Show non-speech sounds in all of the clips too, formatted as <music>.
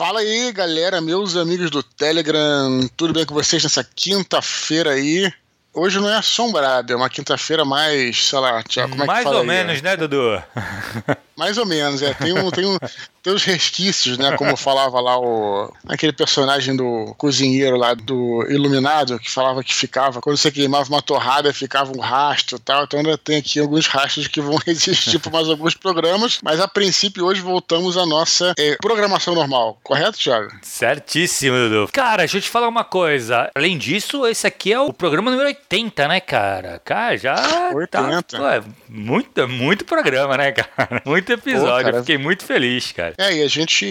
Fala aí, galera, meus amigos do Telegram, tudo bem com vocês nessa quinta-feira aí? Hoje não é assombrado, é uma quinta-feira mais, sei lá, Tiago, como é mais que fala ou aí, menos, né, Dudu? Mais ou menos, é. Tem, um, tem, um, uns resquícios, né? Como falava lá o. aquele personagem do cozinheiro lá do Iluminado, que falava que ficava, quando você queimava uma torrada, ficava um rastro e tal. Então ainda tem aqui alguns rastros que vão <laughs> existir por mais alguns programas. Mas a princípio, hoje voltamos à nossa é, programação normal, correto, Thiago? Certíssimo, Dudu. Cara, deixa eu te falar uma coisa. Além disso, esse aqui é o programa número 80, né, cara? Cara, já. 80. Tá, pô, é muito, muito programa, né, <laughs> cara? Muito episódio. Pô, cara. Fiquei muito feliz, cara. É, e a gente.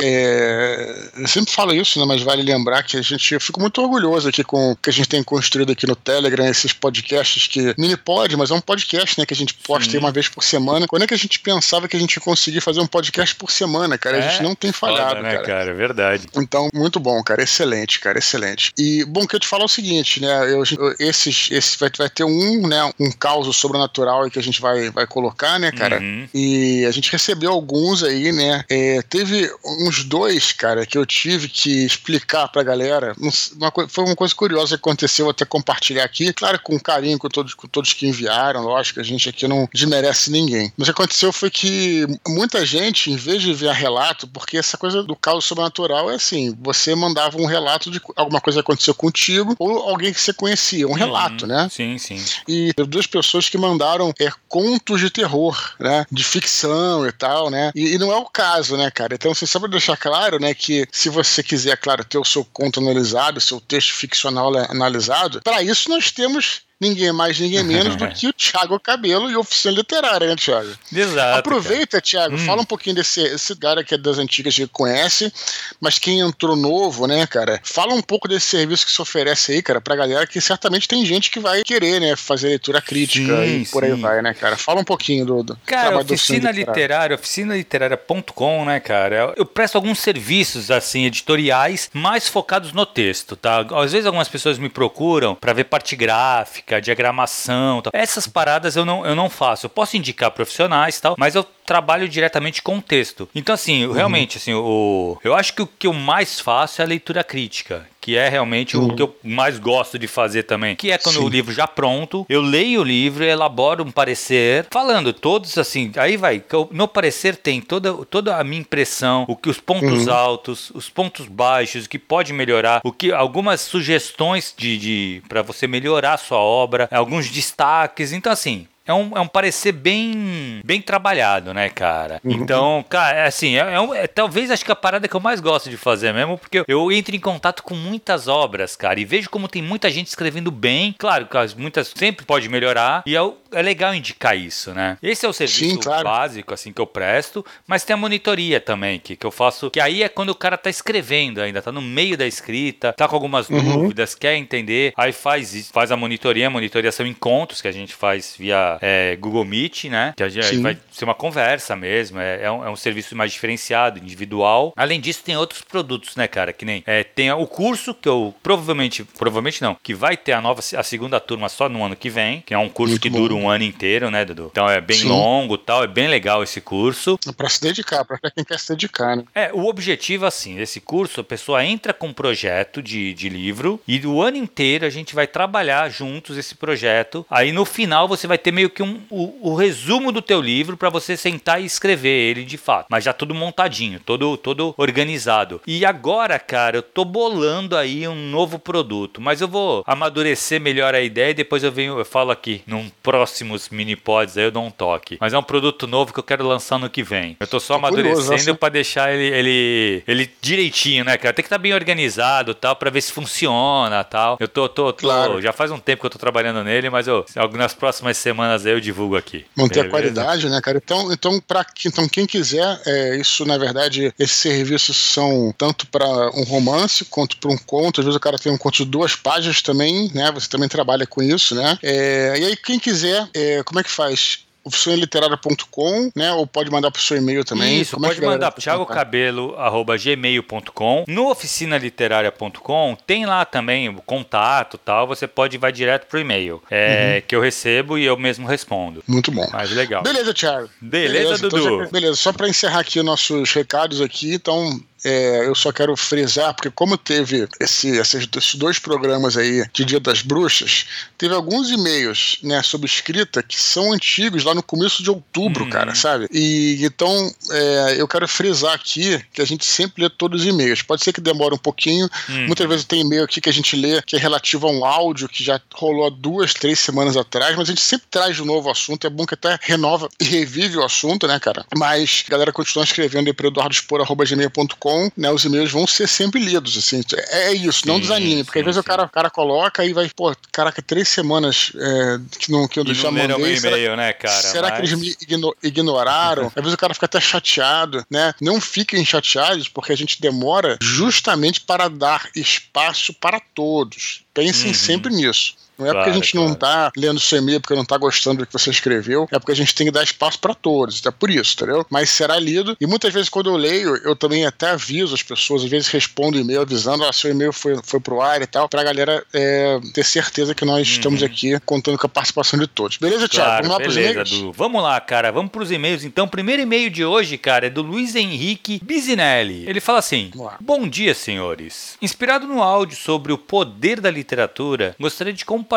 É, eu sempre falo isso, né? Mas vale lembrar que a gente. Eu fico muito orgulhoso aqui com o que a gente tem construído aqui no Telegram, esses podcasts que. Mini pod, mas é um podcast, né? Que a gente posta aí uma vez por semana. Quando é que a gente pensava que a gente ia conseguir fazer um podcast por semana, cara? A É, gente não tem falhado, Foda, né, cara. cara? É verdade. Então, muito bom, cara. Excelente, cara. Excelente. E, bom, o que eu te falar é o seguinte, né? Eu, eu- esses, esse vai, vai ter um, né? Um caos sobrenatural aí que a gente vai, vai colocar, né, cara? Uhum. E a gente recebeu alguns aí, né? É, teve uns dois, cara, que eu tive que explicar pra galera. Uma foi uma coisa curiosa que aconteceu, vou até compartilhar aqui. Claro, com carinho com todos, com todos que enviaram, lógico, a gente aqui não desmerece ninguém. Mas o que aconteceu foi que muita gente, em vez de enviar relato, porque essa coisa do caos sobrenatural é assim: você mandava um relato de alguma coisa que aconteceu contigo ou alguém que você conhecia, um relato, né? Sim, sim. e teve duas pessoas que mandaram é, contos de terror, né? De ficção e tal, né? E, e não é o caso, né, cara? Então, assim, só pra deixar claro, né, que se você quiser, claro, ter o seu conto analisado, seu texto ficcional analisado, para isso nós temos ninguém mais, ninguém menos do <laughs> que o Thiago Cabelo e Oficina Literária, né, Thiago? Exato. Aproveita, Thiago, Hum. fala um pouquinho desse esse cara que é das antigas que conhece, mas quem entrou novo, né, cara? Fala um pouco desse serviço que se oferece aí, cara, pra galera que certamente tem gente que vai querer, né, fazer leitura crítica Sim, e por aí sim. vai, né, cara? Fala um pouquinho do, do Cara, oficina literária, oficinaliterária.com, né, cara? Eu presto alguns serviços, assim, editoriais, mais focados no texto, tá? Às vezes algumas pessoas me procuram pra ver parte gráfica, diagramação, tal. Essas paradas eu não, eu não faço. Eu posso indicar profissionais, tal, mas eu trabalho diretamente com o texto. Então, assim, eu, realmente, assim, o, eu acho que o que eu mais faço é a leitura crítica, que é realmente o que eu mais gosto de fazer também, que é quando Sim. o livro já pronto, eu leio o livro, elaboro um parecer, falando todos assim, aí vai, que eu- no parecer tem toda, toda a minha impressão, o que os pontos altos, os pontos baixos, o que pode melhorar, o que algumas sugestões de, de para você melhorar a sua obra, alguns destaques, então assim, é um, é um parecer bem bem trabalhado, né, cara? Então, cara, é assim, é, é um- é talvez acho que a parada que eu mais gosto de fazer mesmo, porque eu, entro em contato com muitas obras, cara, e vejo como tem muita gente escrevendo bem. Claro que as- muitas sempre pode melhorar, e é, é legal indicar isso, né? Esse é o serviço Sim, claro. básico, assim, que eu presto, mas tem a monitoria também, que, que eu faço, que aí é quando o cara tá escrevendo ainda, tá no meio da escrita, tá com algumas dúvidas, quer entender, aí faz isso, faz a monitoria, a monitoria são encontros que a gente faz via é, Google Meet, né? Que a gente Sim. vai ser uma conversa mesmo, é, é um, é um serviço mais diferenciado, individual. Além disso, tem outros produtos, né, cara? Que nem é, tem o curso que eu provavelmente, provavelmente não, que vai ter a nova, a segunda turma só no ano que vem, que é um curso Muito que bom. dura um ano inteiro, né, Dudu? Então é bem Sim. longo, tal, é bem legal esse curso. Pra se dedicar, pra quem quer se dedicar, né? É, o objetivo, assim, desse curso, a pessoa entra com um projeto de, de livro e o ano inteiro a gente vai trabalhar juntos esse projeto. Aí no final você vai ter meio que um, o, o resumo do teu livro para você sentar e escrever ele de fato. Mas já tudo montadinho, todo, todo organizado. E agora, cara, eu tô bolando aí um novo produto, mas eu vou amadurecer melhor a ideia e depois eu venho, eu falo aqui num próximos mini pods aí eu dou um toque. Mas é um produto novo que eu quero lançar no que vem. Eu tô só Tô amadurecendo assim. pra deixar ele, ele, ele direitinho, né, cara? Tem que estar bem organizado, tal, para ver se funciona, tal. Eu tô, tô, tô Claro. já faz um tempo que eu tô trabalhando nele, mas eu, nas próximas semanas aí eu divulgo aqui. Manter a Beleza? qualidade, né, cara? Então, então, pra, então quem quiser, é, isso, na verdade, esses serviços são tanto para um romance quanto para um conto. Às vezes o cara tem um conto de duas páginas também, né? Você também trabalha com isso, né? É, e aí, quem quiser, é, como é que faz? oficinaliterária.com, né? Ou pode mandar pro seu e-mail também. Isso, Como é pode galera mandar pro pode contatar? thiagocabelo.gmail.com. No oficinaliteraria.com tem lá também o contato e tal. Você pode ir vai direto pro e-mail. É, Uhum. Que eu recebo e eu mesmo respondo. Muito bom. Mas legal. Beleza, Thiago. Beleza, então Dudu. já- beleza, só para encerrar aqui os nossos recados aqui, então é, eu só quero frisar, porque como teve esse, esses, dois programas aí de Dia das Bruxas, teve alguns e-mails, né, sobre escrita que são antigos, lá no começo de outubro, uhum. cara, sabe? E então é, eu quero frisar aqui que a gente sempre lê todos os e-mails. Pode ser que demore um pouquinho. Uhum. Muitas vezes tem e-mail aqui que a gente lê que é relativo a um áudio que já rolou duas, três semanas atrás, mas a gente sempre traz de novo o assunto. É bom que até renova e revive o assunto, né, cara? Mas a galera continua escrevendo aí para eduardospor.gmail.com, né? Os e-mails vão ser sempre lidos, assim. É, é isso, não sim, desanime, porque sim, às vezes sim. o cara, o cara coloca e vai, pô, caraca, três semanas é, que não que eu já mandei. E-mail, né, cara? Será Mas... que eles me igno ignoraram? às vezes o cara fica até chateado, né? Não fiquem chateados, porque a gente demora justamente para dar espaço para todos. Pensem uhum. sempre nisso. Não é claro, porque a gente claro. não tá lendo seu e-mail porque não tá gostando do que você escreveu, é porque a gente tem que dar espaço para todos. É por isso, entendeu? Mas será lido. E muitas vezes, quando eu leio, eu também até aviso as pessoas, às vezes respondo e-mail avisando, ah, seu e-mail foi, foi pro ar e tal, pra galera é, ter certeza que nós uhum. estamos aqui contando com a participação de todos. Beleza, Thiago? Claro, vamos lá beleza, pros e-mails? Du. Vamos lá, cara. Vamos pros e-mails. Então, o primeiro e-mail de hoje, cara, é do Luiz Henrique Bizinelli. Ele fala assim: Bom dia, senhores. Inspirado no áudio sobre o poder da literatura, gostaria de compartilhar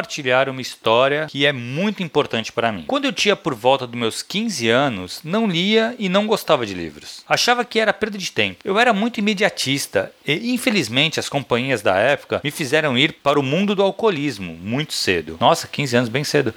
uma história que é muito importante para mim. Quando eu tinha por volta dos meus 15 anos, não lia e não gostava de livros. Achava que era perda de tempo. Eu era muito imediatista e, infelizmente, as companhias da época me fizeram ir para o mundo do alcoolismo muito cedo. Nossa, 15 anos bem cedo.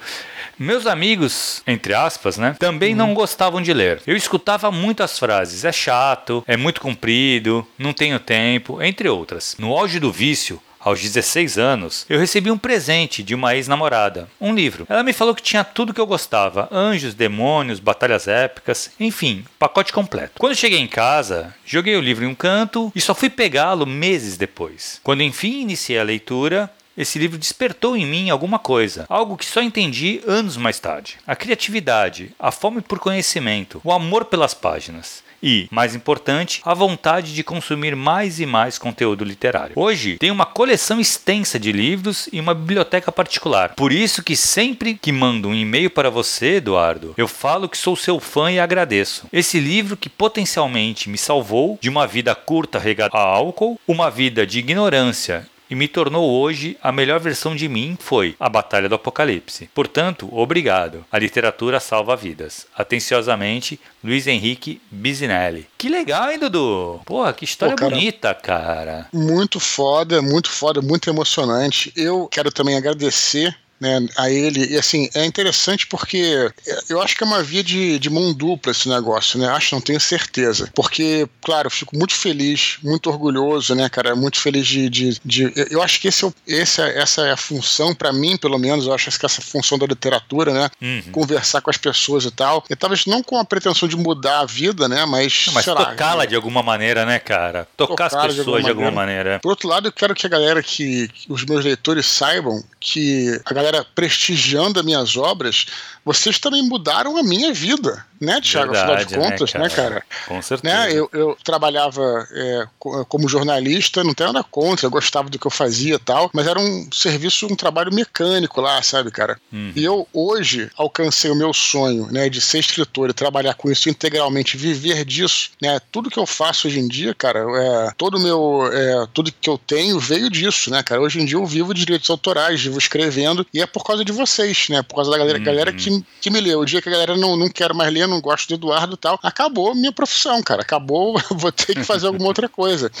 Meus amigos, entre aspas, né, também uhum. não gostavam de ler. Eu escutava muitas frases: é chato, é muito comprido, não tenho tempo, entre outras. No auge do vício, aos 16 anos, eu recebi um presente de uma ex-namorada, um livro. Ela me falou que tinha tudo que eu gostava: anjos, demônios, batalhas épicas, enfim, pacote completo. Quando cheguei em casa, joguei o livro em um canto e só fui pegá-lo meses depois. Quando enfim iniciei a leitura, esse livro despertou em mim alguma coisa, algo que só entendi anos mais tarde. A criatividade, a fome por conhecimento, o amor pelas páginas e, mais importante, a vontade de consumir mais e mais conteúdo literário. Hoje, tenho uma coleção extensa de livros e uma biblioteca particular. Por isso que sempre que mando um e-mail para você, Eduardo, eu falo que sou seu fã e agradeço. Esse livro que potencialmente me salvou de uma vida curta regada a álcool, uma vida de ignorância e me tornou hoje a melhor versão de mim foi A Batalha do Apocalipse. Portanto, obrigado. A literatura salva vidas. Atenciosamente, Luiz Henrique Bisinelli. Que legal, hein, Dudu? Porra, que história Pô, cara, bonita, cara. Muito foda, muito foda, muito emocionante. Eu quero também agradecer né, a ele. E assim, é interessante porque eu acho que é uma via de, de mão dupla esse negócio, né? Acho, não tenho certeza. Porque, claro, eu fico muito feliz, muito orgulhoso, né, cara? Muito feliz de. de, de eu acho que esse é, esse é, essa é a função, para mim, pelo menos, eu acho que essa função da literatura, né? Uhum. Conversar com as pessoas e tal. E talvez não com a pretensão de mudar a vida, né? Mas. Não, mas tocá-la de alguma maneira, né, cara? Tocar as pessoas de alguma, de alguma maneira. maneira. Por outro lado, eu quero que a galera, que, que os meus leitores saibam que a galera galera prestigiando as minhas obras, vocês também mudaram a minha vida, né, Tiago? Afinal de né, contas, né, cara? Né, cara? Com certeza. Né, eu, eu trabalhava é, como jornalista, não tenho nada contra, eu gostava do que eu fazia e tal, mas era um serviço, um trabalho mecânico lá, sabe, cara? Uhum. E eu hoje alcancei o meu sonho, né, de ser escritor e trabalhar com isso integralmente, viver disso, né? Tudo que eu faço hoje em dia, cara, é, todo meu, é, tudo que eu tenho veio disso, né, cara? Hoje em dia eu vivo de direitos autorais, vivo escrevendo, e é por causa de vocês, né? Por causa da galera, uhum. galera que que me leu. O dia que a galera não, não quer mais ler, não gosta do Eduardo e tal, acabou minha profissão, cara. Acabou, <laughs> vou ter que fazer alguma outra coisa.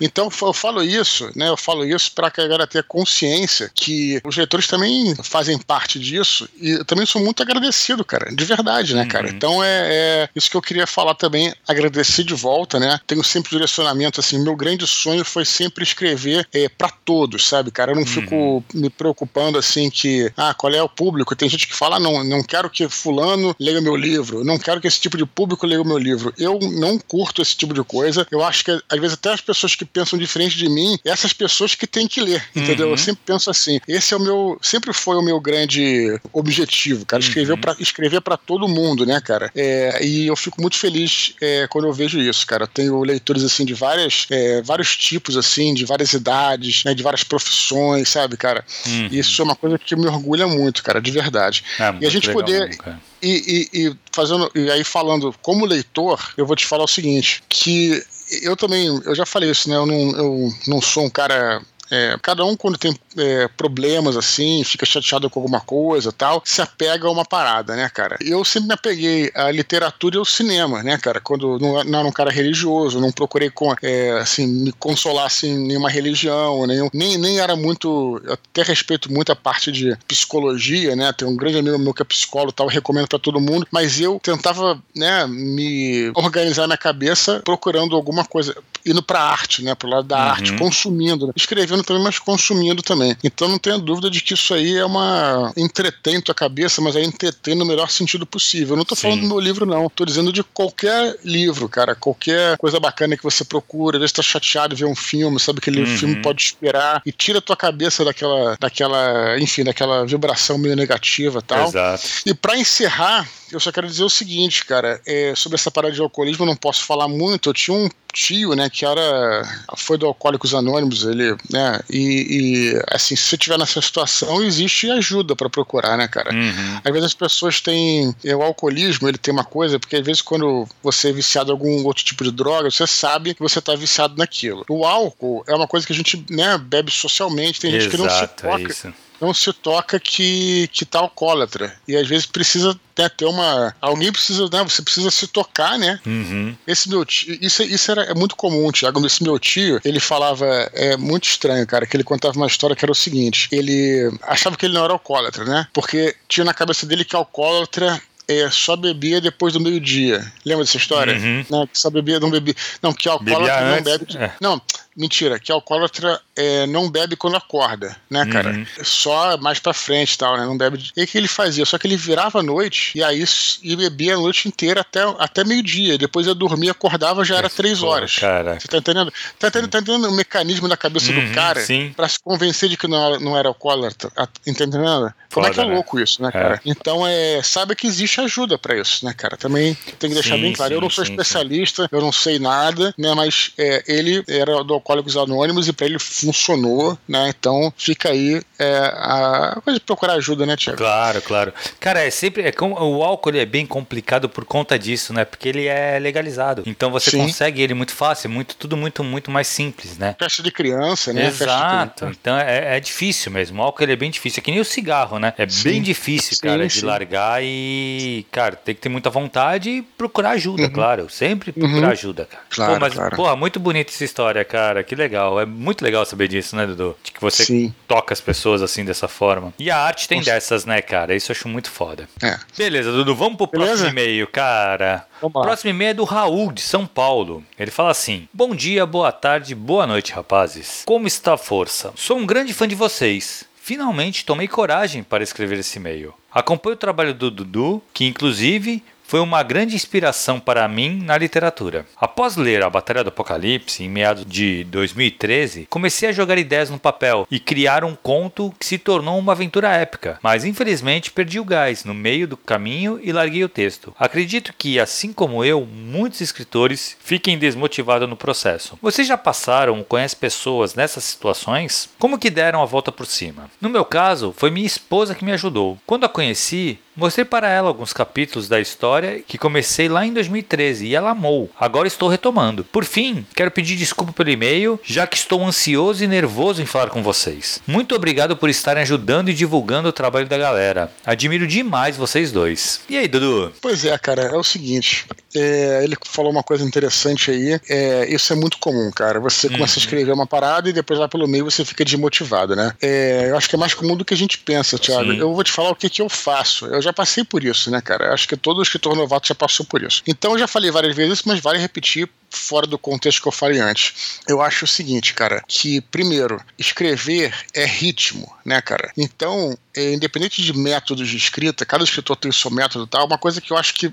Então eu falo isso, né? Eu falo isso para que a galera tenha consciência que os leitores também fazem parte disso e eu também sou muito agradecido, cara. De verdade, né, cara? Uhum. Então é, é, isso que eu queria falar também, agradecer de volta, né? Tenho sempre direcionamento, assim, meu grande sonho foi sempre escrever é, para todos, sabe, cara? Eu não uhum. fico me preocupando assim que, ah, qual é o público? Tem gente que fala, ah, não, não quero que fulano leia meu livro, não quero que esse tipo de público leia o meu livro. Eu não curto esse tipo de coisa. Eu acho que, às vezes, até as pessoas que pensam diferente de mim, essas pessoas que têm que ler, entendeu? Uhum. Eu sempre penso assim. Esse é o meu, sempre foi o meu grande objetivo, cara, escrever uhum. para escrever para todo mundo, né, cara? É, e eu fico muito feliz é, quando eu vejo isso, cara. Eu tenho leitores assim de várias, é, vários tipos assim, de várias idades, né, de várias profissões, sabe, cara? Uhum. Isso é uma coisa que me orgulha muito, cara, de verdade. É, e a gente poder. E, e, e, fazendo. E aí, falando como leitor, eu vou te falar o seguinte: que eu também, eu já falei isso, né? Eu não, eu não sou um cara é, cada um, quando tem é, problemas assim, fica chateado com alguma coisa tal, se apega a uma parada, né, cara? Eu sempre me apeguei à literatura e ao cinema, né, cara? Quando não, não era um cara religioso, não procurei com, é, assim, me consolar assim, nenhuma religião, nenhum, nem, nem era muito. Eu até respeito muito a parte de psicologia, né? Tem um grande amigo meu que é psicólogo tal, recomendo para todo mundo, mas eu tentava, né, me organizar minha cabeça procurando alguma coisa, indo pra arte, né, pro lado da uhum. arte, consumindo, né? escrevendo também, mas consumindo também. Então não tenho dúvida de que isso aí é uma. entretém tua cabeça, mas é entretém no melhor sentido possível. Eu não tô Sim. falando do meu livro, não. Tô dizendo de qualquer livro, cara. Qualquer coisa bacana que você procura, às vezes tá chateado de ver um filme, sabe que aquele uhum. filme pode esperar e tira tua cabeça daquela, daquela, enfim, daquela vibração meio negativa e tal. Exato. E para encerrar, eu só quero dizer o seguinte, cara, é, sobre essa parada de alcoolismo eu não posso falar muito. Eu tinha um tio, né, que era foi do Alcoólicos Anônimos, ele, né, e, e assim, se você estiver nessa situação, existe ajuda para procurar, né, cara? Uhum. Às vezes as pessoas têm é, o alcoolismo, ele tem uma coisa, porque às vezes quando você é viciado em algum outro tipo de droga, você sabe que você está viciado naquilo. O álcool é uma coisa que a gente, né, bebe socialmente, tem Exato, gente que não se toca. É não se toca que, que tá alcoólatra. E às vezes precisa né, ter uma. Alguém precisa, né? Você precisa se tocar, né? Uhum. Esse meu tio. Isso, isso era, é muito comum, Tiago. Esse meu tio, ele falava. É muito estranho, cara, que ele contava uma história que era o seguinte: ele achava que ele não era alcoólatra, né? Porque tinha na cabeça dele que alcoólatra é, só bebia depois do meio-dia. Lembra dessa história? Uhum. Não, que só bebia, não bebia. Não, que alcoólatra não bebe. É. Não, Mentira, que alcoólatra é, não bebe quando acorda, né, cara? Uhum. Só mais pra frente e tal, né? Não bebe. E o que ele fazia? Só que ele virava à noite e aí e bebia a noite inteira até, até meio-dia. Depois ia dormir, acordava, já era Esse três horas. Cara. Você tá entendendo? Tá entendendo, tá entendendo o mecanismo da cabeça uhum, do cara sim. pra se convencer de que não era, não era alcoólatra? Entendendo? Como é que é né? louco isso, né, é. cara? É. Então, é, sabe que existe ajuda para isso, né, cara? Também tem que deixar sim, bem claro. Sim, eu não sou especialista, eu não sei nada, né? Mas é, ele era do Alcoólicos Anônimos e para ele funcionou, né? Então fica aí é, a coisa de procurar ajuda, né, Tiago? Claro, claro. Cara, é sempre. É, o álcool é bem complicado por conta disso, né? Porque ele é legalizado. Então você Sim. consegue ele muito fácil, muito, tudo muito, muito mais simples, né? Festa de criança, né? Exato. Então é, é, difícil mesmo. O álcool ele é bem difícil. É que nem o cigarro, né? É sim. bem difícil, sim, cara, sim. de largar e, cara, tem que ter muita vontade e procurar ajuda, uhum. claro. Sempre procurar uhum. ajuda, cara. Claro, pô, mas, claro. pô, muito bonita essa história, cara. Que legal. É muito legal saber disso, né, Dudu? De que você toca as pessoas assim dessa forma. E a arte tem Nossa. dessas, né, cara? Isso eu acho muito foda. É. Beleza, Dudu, vamos pro Beleza? próximo e-mail, cara. O próximo e-mail é do Raul, de São Paulo. Ele fala assim: Bom dia, boa tarde, boa noite, rapazes. Como está a força? Sou um grande fã de vocês. Finalmente tomei coragem para escrever esse e-mail. Acompanho o trabalho do Dudu, que inclusive foi uma grande inspiração para mim na literatura. Após ler A Batalha do Apocalipse, em meados de 2013, comecei a jogar ideias no papel e criar um conto que se tornou uma aventura épica, mas infelizmente perdi o gás no meio do caminho e larguei o texto. Acredito que, assim como eu, muitos escritores fiquem desmotivados no processo. Vocês já passaram ou conhecem pessoas nessas situações? Como que deram a volta por cima? No meu caso, foi minha esposa que me ajudou. Quando a conheci, Mostrei para ela alguns capítulos da história que comecei lá em 2013 e ela amou. Agora estou retomando. Por fim, quero pedir desculpa pelo e-mail, já que estou ansioso e nervoso em falar com vocês. Muito obrigado por estarem ajudando e divulgando o trabalho da galera. Admiro demais vocês dois. E aí, Dudu? Pois é, cara, é o seguinte. É, ele falou uma coisa interessante aí. É, isso é muito comum, cara. Você uhum. começa a escrever uma parada e depois lá pelo meio você fica desmotivado, né? É, eu acho que é mais comum do que a gente pensa, Thiago. Sim. Eu vou te falar o que, que eu faço. Eu já passei por isso, né, cara? Eu acho que todo escritor novato já passou por isso. Então eu já falei várias vezes, mas vale repetir fora do contexto que eu falei antes. Eu acho o seguinte, cara, que primeiro, escrever é ritmo, né, cara? Então, é, independente de métodos de escrita, cada escritor tem o seu método e tal, uma coisa que eu acho que a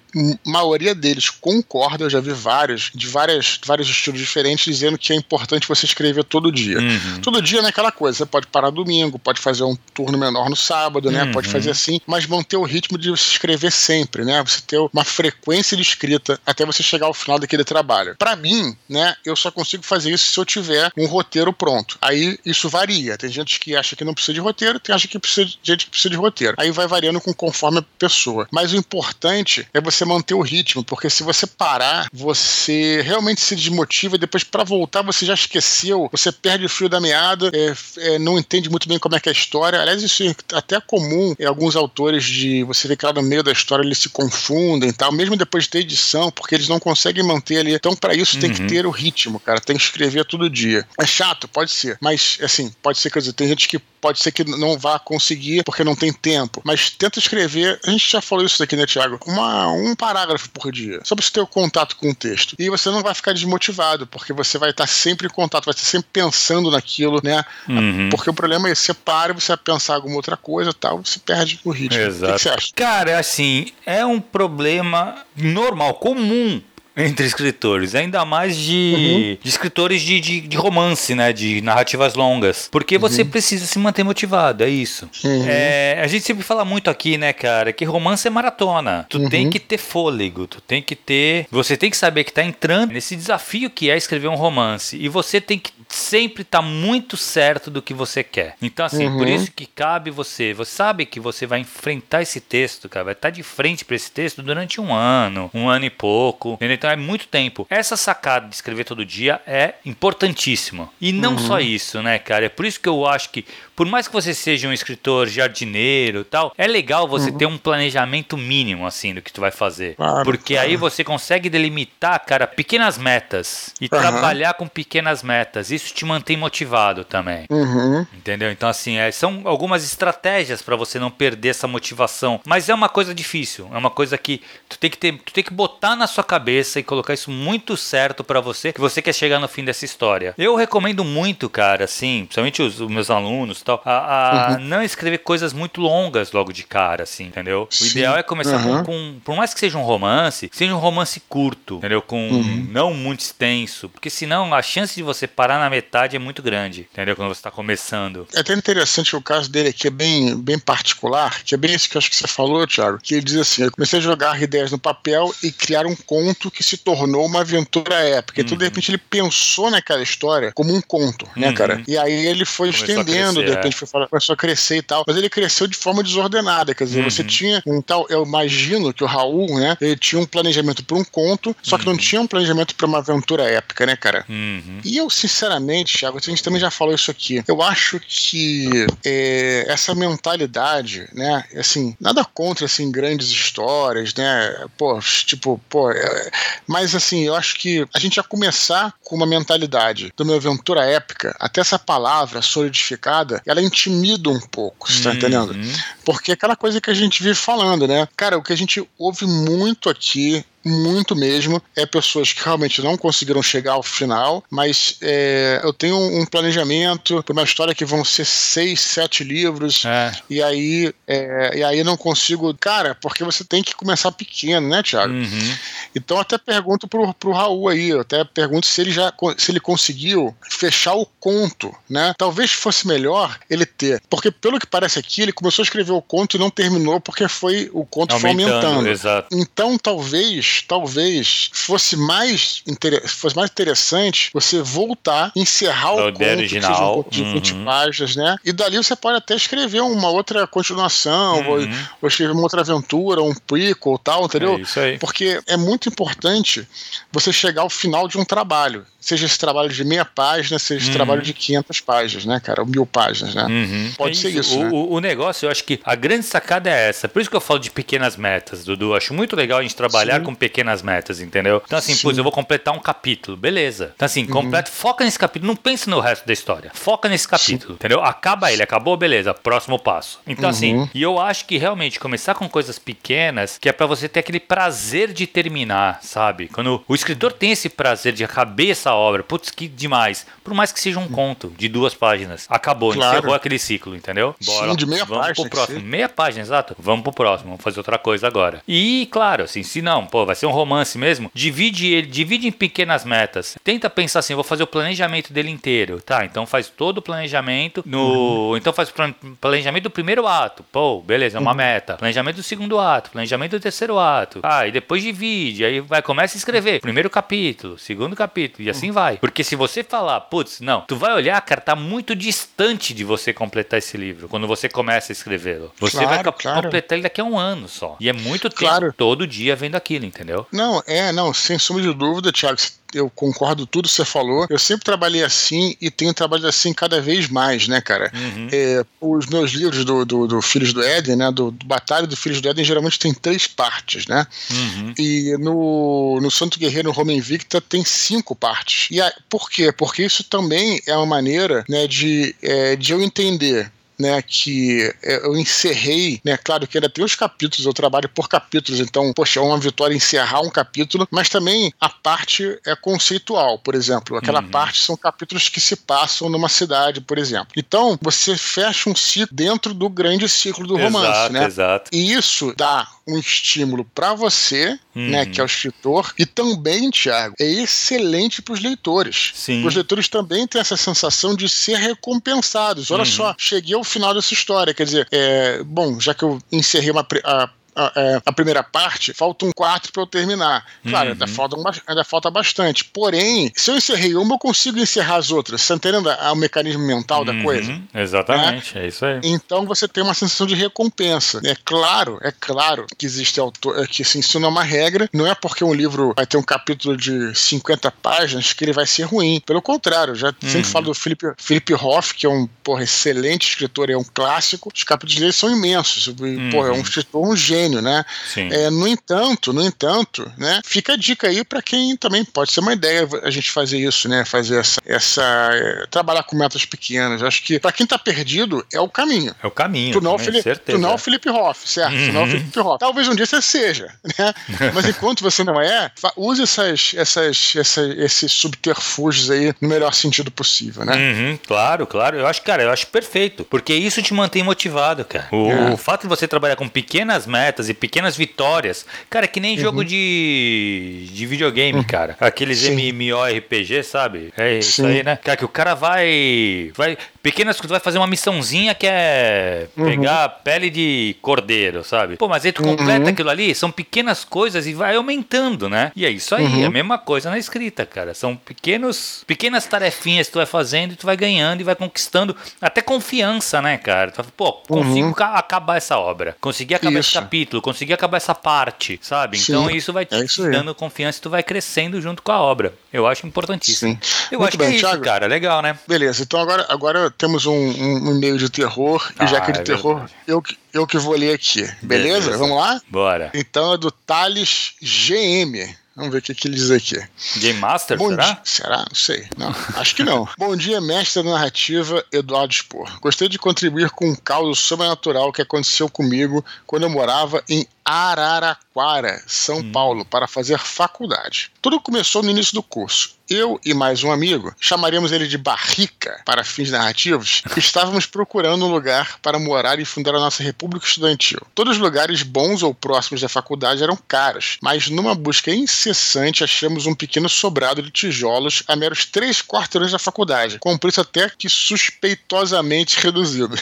maioria deles concorda, eu já vi vários, de várias, vários estilos diferentes, dizendo que é importante você escrever todo dia. Uhum. Todo dia não é aquela coisa, você pode parar domingo, pode fazer um turno menor no sábado, né? Uhum. Pode fazer assim, mas manter o ritmo de você escrever sempre, né? Você ter uma frequência de escrita até você chegar ao final daquele trabalho para mim, né, eu só consigo fazer isso se eu tiver um roteiro pronto. Aí isso varia. Tem gente que acha que não precisa de roteiro, tem gente que precisa, gente que precisa de roteiro. Aí vai variando com conforme a pessoa. Mas o importante é você manter o ritmo, porque se você parar, você realmente se desmotiva e depois para voltar você já esqueceu, você perde o fio da meada, é, é, não entende muito bem como é que é a história. Aliás, isso é até comum em alguns autores de você ver que lá no meio da história eles se confundem e tal, mesmo depois de ter edição, porque eles não conseguem manter ali. Então, para isso, uhum. tem que uhum. ter o ritmo, cara. Tem que escrever todo dia. É chato, pode ser. Mas, assim, pode ser, quer dizer, tem gente que pode ser que não vá conseguir porque não tem tempo. Mas tenta escrever. A gente já falou isso daqui, né, Tiago? Um parágrafo por dia. Só pra você ter o contato com o texto. E você não vai ficar desmotivado, porque você vai estar sempre em contato, vai estar sempre pensando naquilo, né? Uhum. Porque o problema é você para, você vai pensar alguma outra coisa tal, você perde o ritmo. Exato. O que você acha? Cara, assim, é um problema normal, comum entre escritores, ainda mais de, uhum. de escritores de, de, de, romance, né? De narrativas longas. Porque você uhum. precisa se manter motivado, é isso. Uhum. É, a gente sempre fala muito aqui, né, cara, que romance é maratona. Tu tem uhum. que ter fôlego, tu tem que ter. Você tem que saber que tá entrando nesse desafio que é escrever um romance. E você tem que sempre estar tá muito certo do que você quer. Então, assim, por uhum. isso que cabe você. Você sabe que você vai enfrentar esse texto, cara, vai estar tá de frente para esse texto durante um ano, um ano e pouco. Entendeu? Então, muito tempo. Essa sacada de escrever todo dia é importantíssima. E não uhum. só isso, né, cara? É por isso que eu acho que, por mais que você seja um escritor jardineiro tal, é legal você uhum. ter um planejamento mínimo, assim, do que tu vai fazer. Claro, Porque claro. aí você consegue delimitar, cara, pequenas metas e uhum. trabalhar com pequenas metas. Isso te mantém motivado também. Uhum. Entendeu? Então, assim, é, são algumas estratégias para você não perder essa motivação. Mas é uma coisa difícil. É uma coisa que tu tem que ter, tu tem que botar na sua cabeça cabeça e colocar isso muito certo para você, que você quer chegar no fim dessa história. Eu recomendo muito, cara, assim, principalmente os, os meus alunos tal, a, a uhum. não escrever coisas muito longas logo de cara, assim, entendeu? Sim. O ideal é começar uhum. com, com, por mais que seja um romance, seja um romance curto, entendeu? Com uhum. não muito extenso, porque senão a chance de você parar na metade é muito grande, entendeu? Quando você tá começando. É até interessante o caso dele aqui, é bem, bem particular, que é bem isso que eu acho que você falou, Thiago, que ele diz assim, eu comecei a jogar ideias no papel e criar um conto que se tornou uma aventura épica. Uhum. Então, de repente, ele pensou naquela história como um conto, né, uhum. cara? E aí ele foi começou estendendo, crescer, repente é. foi falar, começou a crescer e tal. Mas ele cresceu de forma desordenada, quer dizer, uhum. você tinha um tal, eu imagino que o Raul, né, ele tinha um planejamento para um conto, só que não uhum. tinha um planejamento para uma aventura épica, né, cara? Uhum. E eu, sinceramente, Thiago, a gente também já falou isso aqui, eu acho que é, essa mentalidade, né, assim, nada contra, assim, grandes histórias, né, pô, tipo, pô, é, mas assim, eu acho que a gente já começar com uma mentalidade de uma aventura épica, até essa palavra solidificada, ela intimida um pouco, você tá uhum. entendendo? Porque é aquela coisa que a gente vive falando, né? Cara, o que a gente ouve muito aqui muito mesmo. É pessoas que realmente não conseguiram chegar ao final, mas é, eu tenho um planejamento para uma história que vão ser seis, sete livros, é. e aí é, e aí não consigo. Cara, porque você tem que começar pequeno, né, Thiago? Uhum. Então até pergunto pro, pro Raul aí, até pergunto se ele já se ele conseguiu fechar o conto, né? Talvez fosse melhor ele ter, porque pelo que parece aqui, ele começou a escrever o conto e não terminou porque foi o conto aumentando, foi aumentando. Exato. Então talvez talvez, fosse mais, fosse mais interessante você voltar, encerrar o, o conto, original. de 20 uhum. páginas, né? E dali você pode até escrever uma outra continuação, uhum. ou, ou, escrever uma outra aventura, um prequel tal, entendeu? É isso aí. Porque é muito importante você chegar ao final de um trabalho seja esse trabalho de meia página, seja esse uhum. trabalho de 500 páginas, né, cara? Ou mil páginas, né? Uhum. Pode é ser isso. isso o, né? o, negócio, eu acho que a grande sacada é essa. Por isso que eu falo de pequenas metas, Dudu. Eu acho muito legal a gente trabalhar Sim. com pequenas metas, entendeu? Então, assim, pois eu vou completar um capítulo, beleza. Então, assim, uhum. completa, foca nesse capítulo, não pense no resto da história. Foca nesse capítulo, Sim. entendeu? Acaba ele, acabou, beleza. Próximo passo. Então, assim, uhum. e eu acho que realmente começar com coisas pequenas, que é para você ter aquele prazer de terminar, sabe? Quando o escritor tem esse prazer de a cabeça obra. Putz, que demais. Por mais que seja um conto de duas páginas. Acabou, claro. encerrou aquele ciclo, entendeu? Bora. Sim, de meia vamos página. Pro próximo. Meia página, exato. Vamos pro próximo, vamos fazer outra coisa agora. E, claro, assim, se não, pô, vai ser um romance mesmo, divide ele, divide em pequenas metas. Tenta pensar assim, vou fazer o planejamento dele inteiro. Tá, então faz todo o planejamento no. Uhum. Então faz o planejamento do primeiro ato. Pô, beleza, é uma uhum. meta. Planejamento do segundo ato, planejamento do terceiro ato. Ah, e depois divide, aí vai, começa a escrever. Primeiro capítulo, segundo capítulo, e assim uhum. vai. Porque se você falar, putz, não, tu vai olhar, cara, tá muito distante de você completar esse livro, quando você começa a escrevê-lo. Você claro, vai claro. completar ele daqui a um ano só. E é muito claro. tempo, todo dia vendo aquilo, entendeu? Não, é, não, sem sombra de dúvida, Thiago, eu concordo tudo que você falou. Eu sempre trabalhei assim e tenho trabalhado assim cada vez mais, né, cara? Uhum. É, os meus livros do, do, do, Filhos do Éden, né, do, do Batalha do Filhos do Éden, geralmente tem três partes, né? Uhum. E no, no Santo Guerreiro, no Roma Invicta, tem cinco partes. E a, por quê? Porque isso também é uma maneira né, de, é, de eu entender né, que eu encerrei, né, claro que ainda tem os capítulos, eu trabalho por capítulos, então, poxa, é uma vitória encerrar um capítulo, mas também a parte é conceitual, por exemplo, aquela uhum. parte são capítulos que se passam numa cidade, por exemplo. Então, você fecha um ciclo dentro do grande ciclo do romance, exato, né? Exato. E isso dá um estímulo para você, uhum. né, que é o escritor, e também, Tiago, é excelente para os leitores. Sim. Os leitores também têm essa sensação de ser recompensados. Olha uhum. só, cheguei ao final dessa história. Quer dizer, é, bom, já que eu encerrei uma, a a, é, a primeira parte, faltam quatro para eu terminar. Claro, uhum. ainda, falta, ainda falta bastante. Porém, se eu encerrei uma, eu consigo encerrar as outras. Você tá entendendo o mecanismo mental da uhum. coisa? Exatamente, né? é isso aí. Então você tem uma sensação de recompensa. É claro, é claro que existe autor, é que isso não é uma regra. Não é porque um livro vai ter um capítulo de 50 páginas que ele vai ser ruim. Pelo contrário, já uhum. sempre falo do Philip, Philip Hoff, que é um porra, excelente escritor, é um clássico. Os capítulos dele são imensos. Uhum. Porra, é um escritor, um gênio né? É, no entanto, no entanto, né? Fica a dica aí para quem também pode ser uma ideia a gente fazer isso, né? Fazer essa, essa é, trabalhar com metas pequenas. Acho que para quem tá perdido é o caminho. É o caminho. Tu não, também, Fili tu não é o Felipe Hoff, certo? Uhum. Tu não é o Felipe Hoff. Talvez um dia você seja, né? <laughs> Mas enquanto você não é, use essas, essas, essas, esses subterfúgios aí no melhor sentido possível, né? Uhum, claro, claro. Eu acho, cara, eu acho perfeito, porque isso te mantém motivado, cara. O, é. o fato de você trabalhar com pequenas metas metas e pequenas vitórias. Cara, que nem uhum. jogo de, de videogame, uhum. cara. Aqueles Sim. MMORPG, sabe? É isso Sim. aí, né? Cara, que o cara vai. vai pequenas coisas, vai fazer uma missãozinha que é uhum. pegar pele de cordeiro, sabe? Pô, mas aí tu completa uhum. aquilo ali, são pequenas coisas e vai aumentando, né? E é isso aí, uhum. é a mesma coisa na escrita, cara. São pequenos, pequenas tarefinhas que tu vai fazendo e tu vai ganhando e vai conquistando até confiança, né, cara? Tu fala, pô, consigo uhum. acabar essa obra, consegui acabar isso. esse capítulo, consegui acabar essa parte, sabe? Sim. Então isso vai te é dando confiança e tu vai crescendo junto com a obra. Eu acho importantíssimo. Sim. Eu Muito acho bem, que é Thiago. isso, cara. Legal, né? Beleza, então agora, agora temos um, um e-mail de terror, ah, e já que é de é terror, eu, eu que vou ler aqui. Beleza? Beleza? Vamos lá? Bora. Então é do Thales GM. Vamos ver o que, que ele diz aqui. Game Master, Bom será? Será? Não sei. Não, acho que não. Bom dia, mestre da narrativa Eduardo Spor. Gostei de contribuir com um caos sobrenatural que aconteceu comigo quando eu morava em Araraquara, São hum. Paulo, para fazer faculdade. Tudo começou no início do curso. Eu e mais um amigo, chamaríamos ele de Barrica para fins narrativos, <laughs> estávamos procurando um lugar para morar e fundar a nossa república estudantil. Todos os lugares bons ou próximos da faculdade eram caros, mas numa busca incessante achamos um pequeno sobrado de tijolos a meros três quarteirões da faculdade, com um preço até que suspeitosamente reduzido.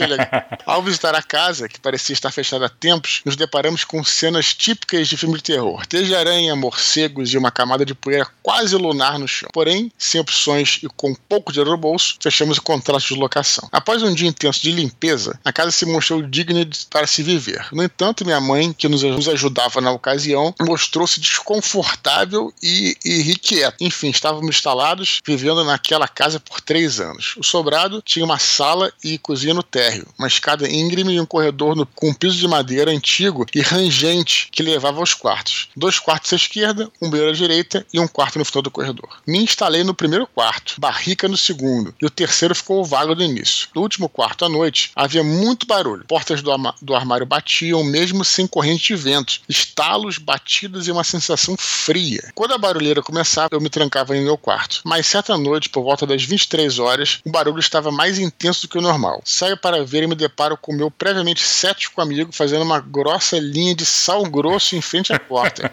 <laughs> Ao visitar a casa, que parecia estar fechada há tempos, nos deparamos deparamos com cenas típicas de filme de terror: desde aranha, morcegos e uma camada de poeira quase lunar no chão. Porém, sem opções e com pouco dinheiro no bolso, fechamos o contrato de locação. Após um dia intenso de limpeza, a casa se mostrou digna para se viver. No entanto, minha mãe, que nos ajudava na ocasião, mostrou-se desconfortável e irrequieta. Enfim, estávamos instalados vivendo naquela casa por três anos. O sobrado tinha uma sala e cozinha no térreo, uma escada íngreme e um corredor no, com um piso de madeira antigo e rangente que levava aos quartos. Dois quartos à esquerda, um banheiro à direita e um quarto no final do corredor. Me instalei no primeiro quarto, barrica no segundo, e o terceiro ficou vago no início. No último quarto à noite, havia muito barulho. Portas do, do armário batiam, mesmo sem corrente de vento. Estalos, batidas e uma sensação fria. Quando a barulheira começava, eu me trancava em meu quarto. Mas certa noite, por volta das 23 horas, o barulho estava mais intenso do que o normal. Saio para ver e me deparo com meu previamente cético amigo fazendo uma grossa linha de sal grosso em frente à porta.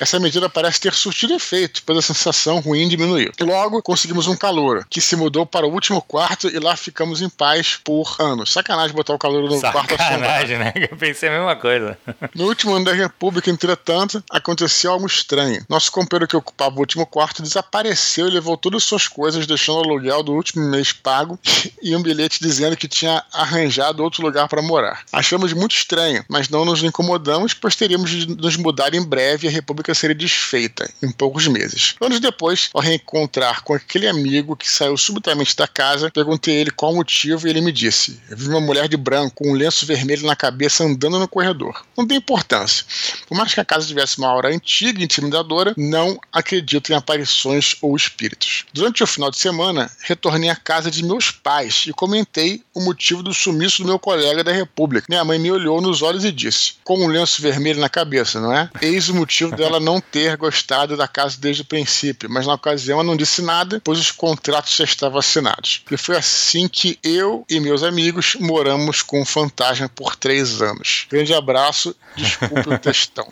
Essa medida parece ter surtido efeito, pois a sensação ruim diminuiu. Logo, conseguimos um calor, que se mudou para o último quarto e lá ficamos em paz por anos. Sacanagem botar o calor no Sacanagem, quarto Sacanagem, né? Eu pensei a mesma coisa. No último ano da República, entretanto, aconteceu algo estranho. Nosso companheiro que ocupava o último quarto desapareceu e levou todas suas coisas, deixando o aluguel do último mês pago <laughs> e um bilhete dizendo que tinha arranjado outro lugar para morar. Achamos muito estranho, mas não nos incomodamos, pois teríamos de nos mudar em breve e a República seria desfeita em poucos meses. Anos depois, ao reencontrar com aquele amigo que saiu subitamente da casa, perguntei a ele qual o motivo e ele me disse: Eu vi uma mulher de branco com um lenço vermelho na cabeça andando no corredor. Não tem importância. Por mais que a casa tivesse uma aura antiga e intimidadora, não acredito em aparições ou espíritos. Durante o final de semana, retornei à casa de meus pais e comentei o motivo do sumiço do meu colega da República. Minha mãe me olhou nos olhos e disse: Com um lenço vermelho na cabeça, não é? Eis o motivo dela não ter gostado da casa desde o princípio, mas na ocasião ela não disse nada, pois os contratos já estavam assinados. E foi assim que eu e meus amigos moramos com o fantasma por três anos. Grande abraço, desculpe o <laughs> textão.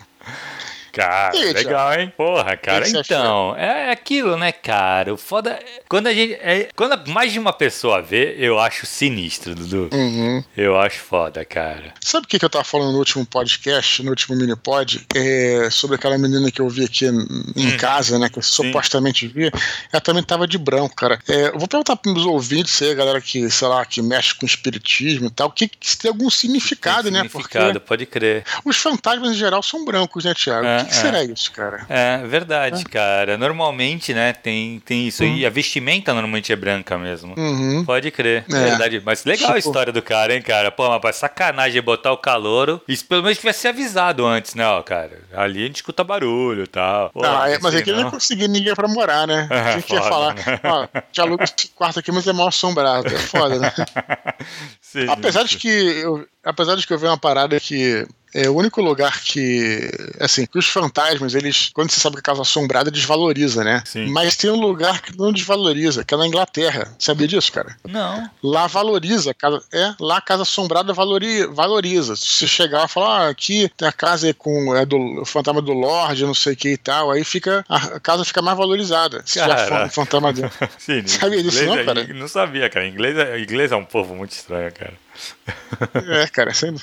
Cara, E legal, hein? Porra, cara. Então, é aquilo, né, cara? O foda. é- Quando a gente. é- quando mais de uma pessoa vê, eu acho sinistro, Dudu. Uhum. Eu acho foda, cara. Sabe o que, que eu tava falando no último podcast, no último mini pod? É, sobre aquela menina que eu vi aqui em em casa, né? Que eu supostamente vi. Ela também tava de branco, cara. É, eu vou perguntar pros meus ouvintes aí, a galera que, sei lá, que mexe com espiritismo e tal, que, que tem algum significado, Tem né? significado, pode crer. Porque os fantasmas em geral são brancos, né, Tiago? É, que, que é. será isso, cara? É, verdade, cara. Normalmente, né, tem, tem isso aí. A vestimenta normalmente é branca mesmo. Uhum. Pode crer, É. verdade. Mas legal a Tipo- história do cara, hein, cara? Pô, mas sacanagem botar o calouro. Isso pelo menos tivesse avisado antes, né, ó, cara? Ali a gente escuta barulho e tal. Pô, Ah, é, mas sei aqui ele não conseguia ninguém pra morar, né? <laughs> É, Quem que ia falar? né? Ó, te aluga esse quarto aqui, mas é mal assombrado. É foda, né? <laughs> Sim, Apesar de que eu, apesar de que eu vi uma parada que é o único lugar que, assim, que os fantasmas, eles, quando você sabe que a casa assombrada, desvaloriza, né? Sim. Mas tem um lugar que não desvaloriza, que é na Inglaterra. Sabia disso, cara? Não. Lá valoriza, a casa, é, lá a casa assombrada valori, valoriza. Se você chegar e falar, ah, aqui tem a casa com é do o fantasma do Lorde, não sei o que e tal, aí fica a casa fica mais valorizada. Se já um fantasma dele. <laughs> Sim, <laughs> Sabia disso não, é- cara? Não sabia, cara. Inglês é, inglês é um povo muito estranho, cara. É, cara, sem,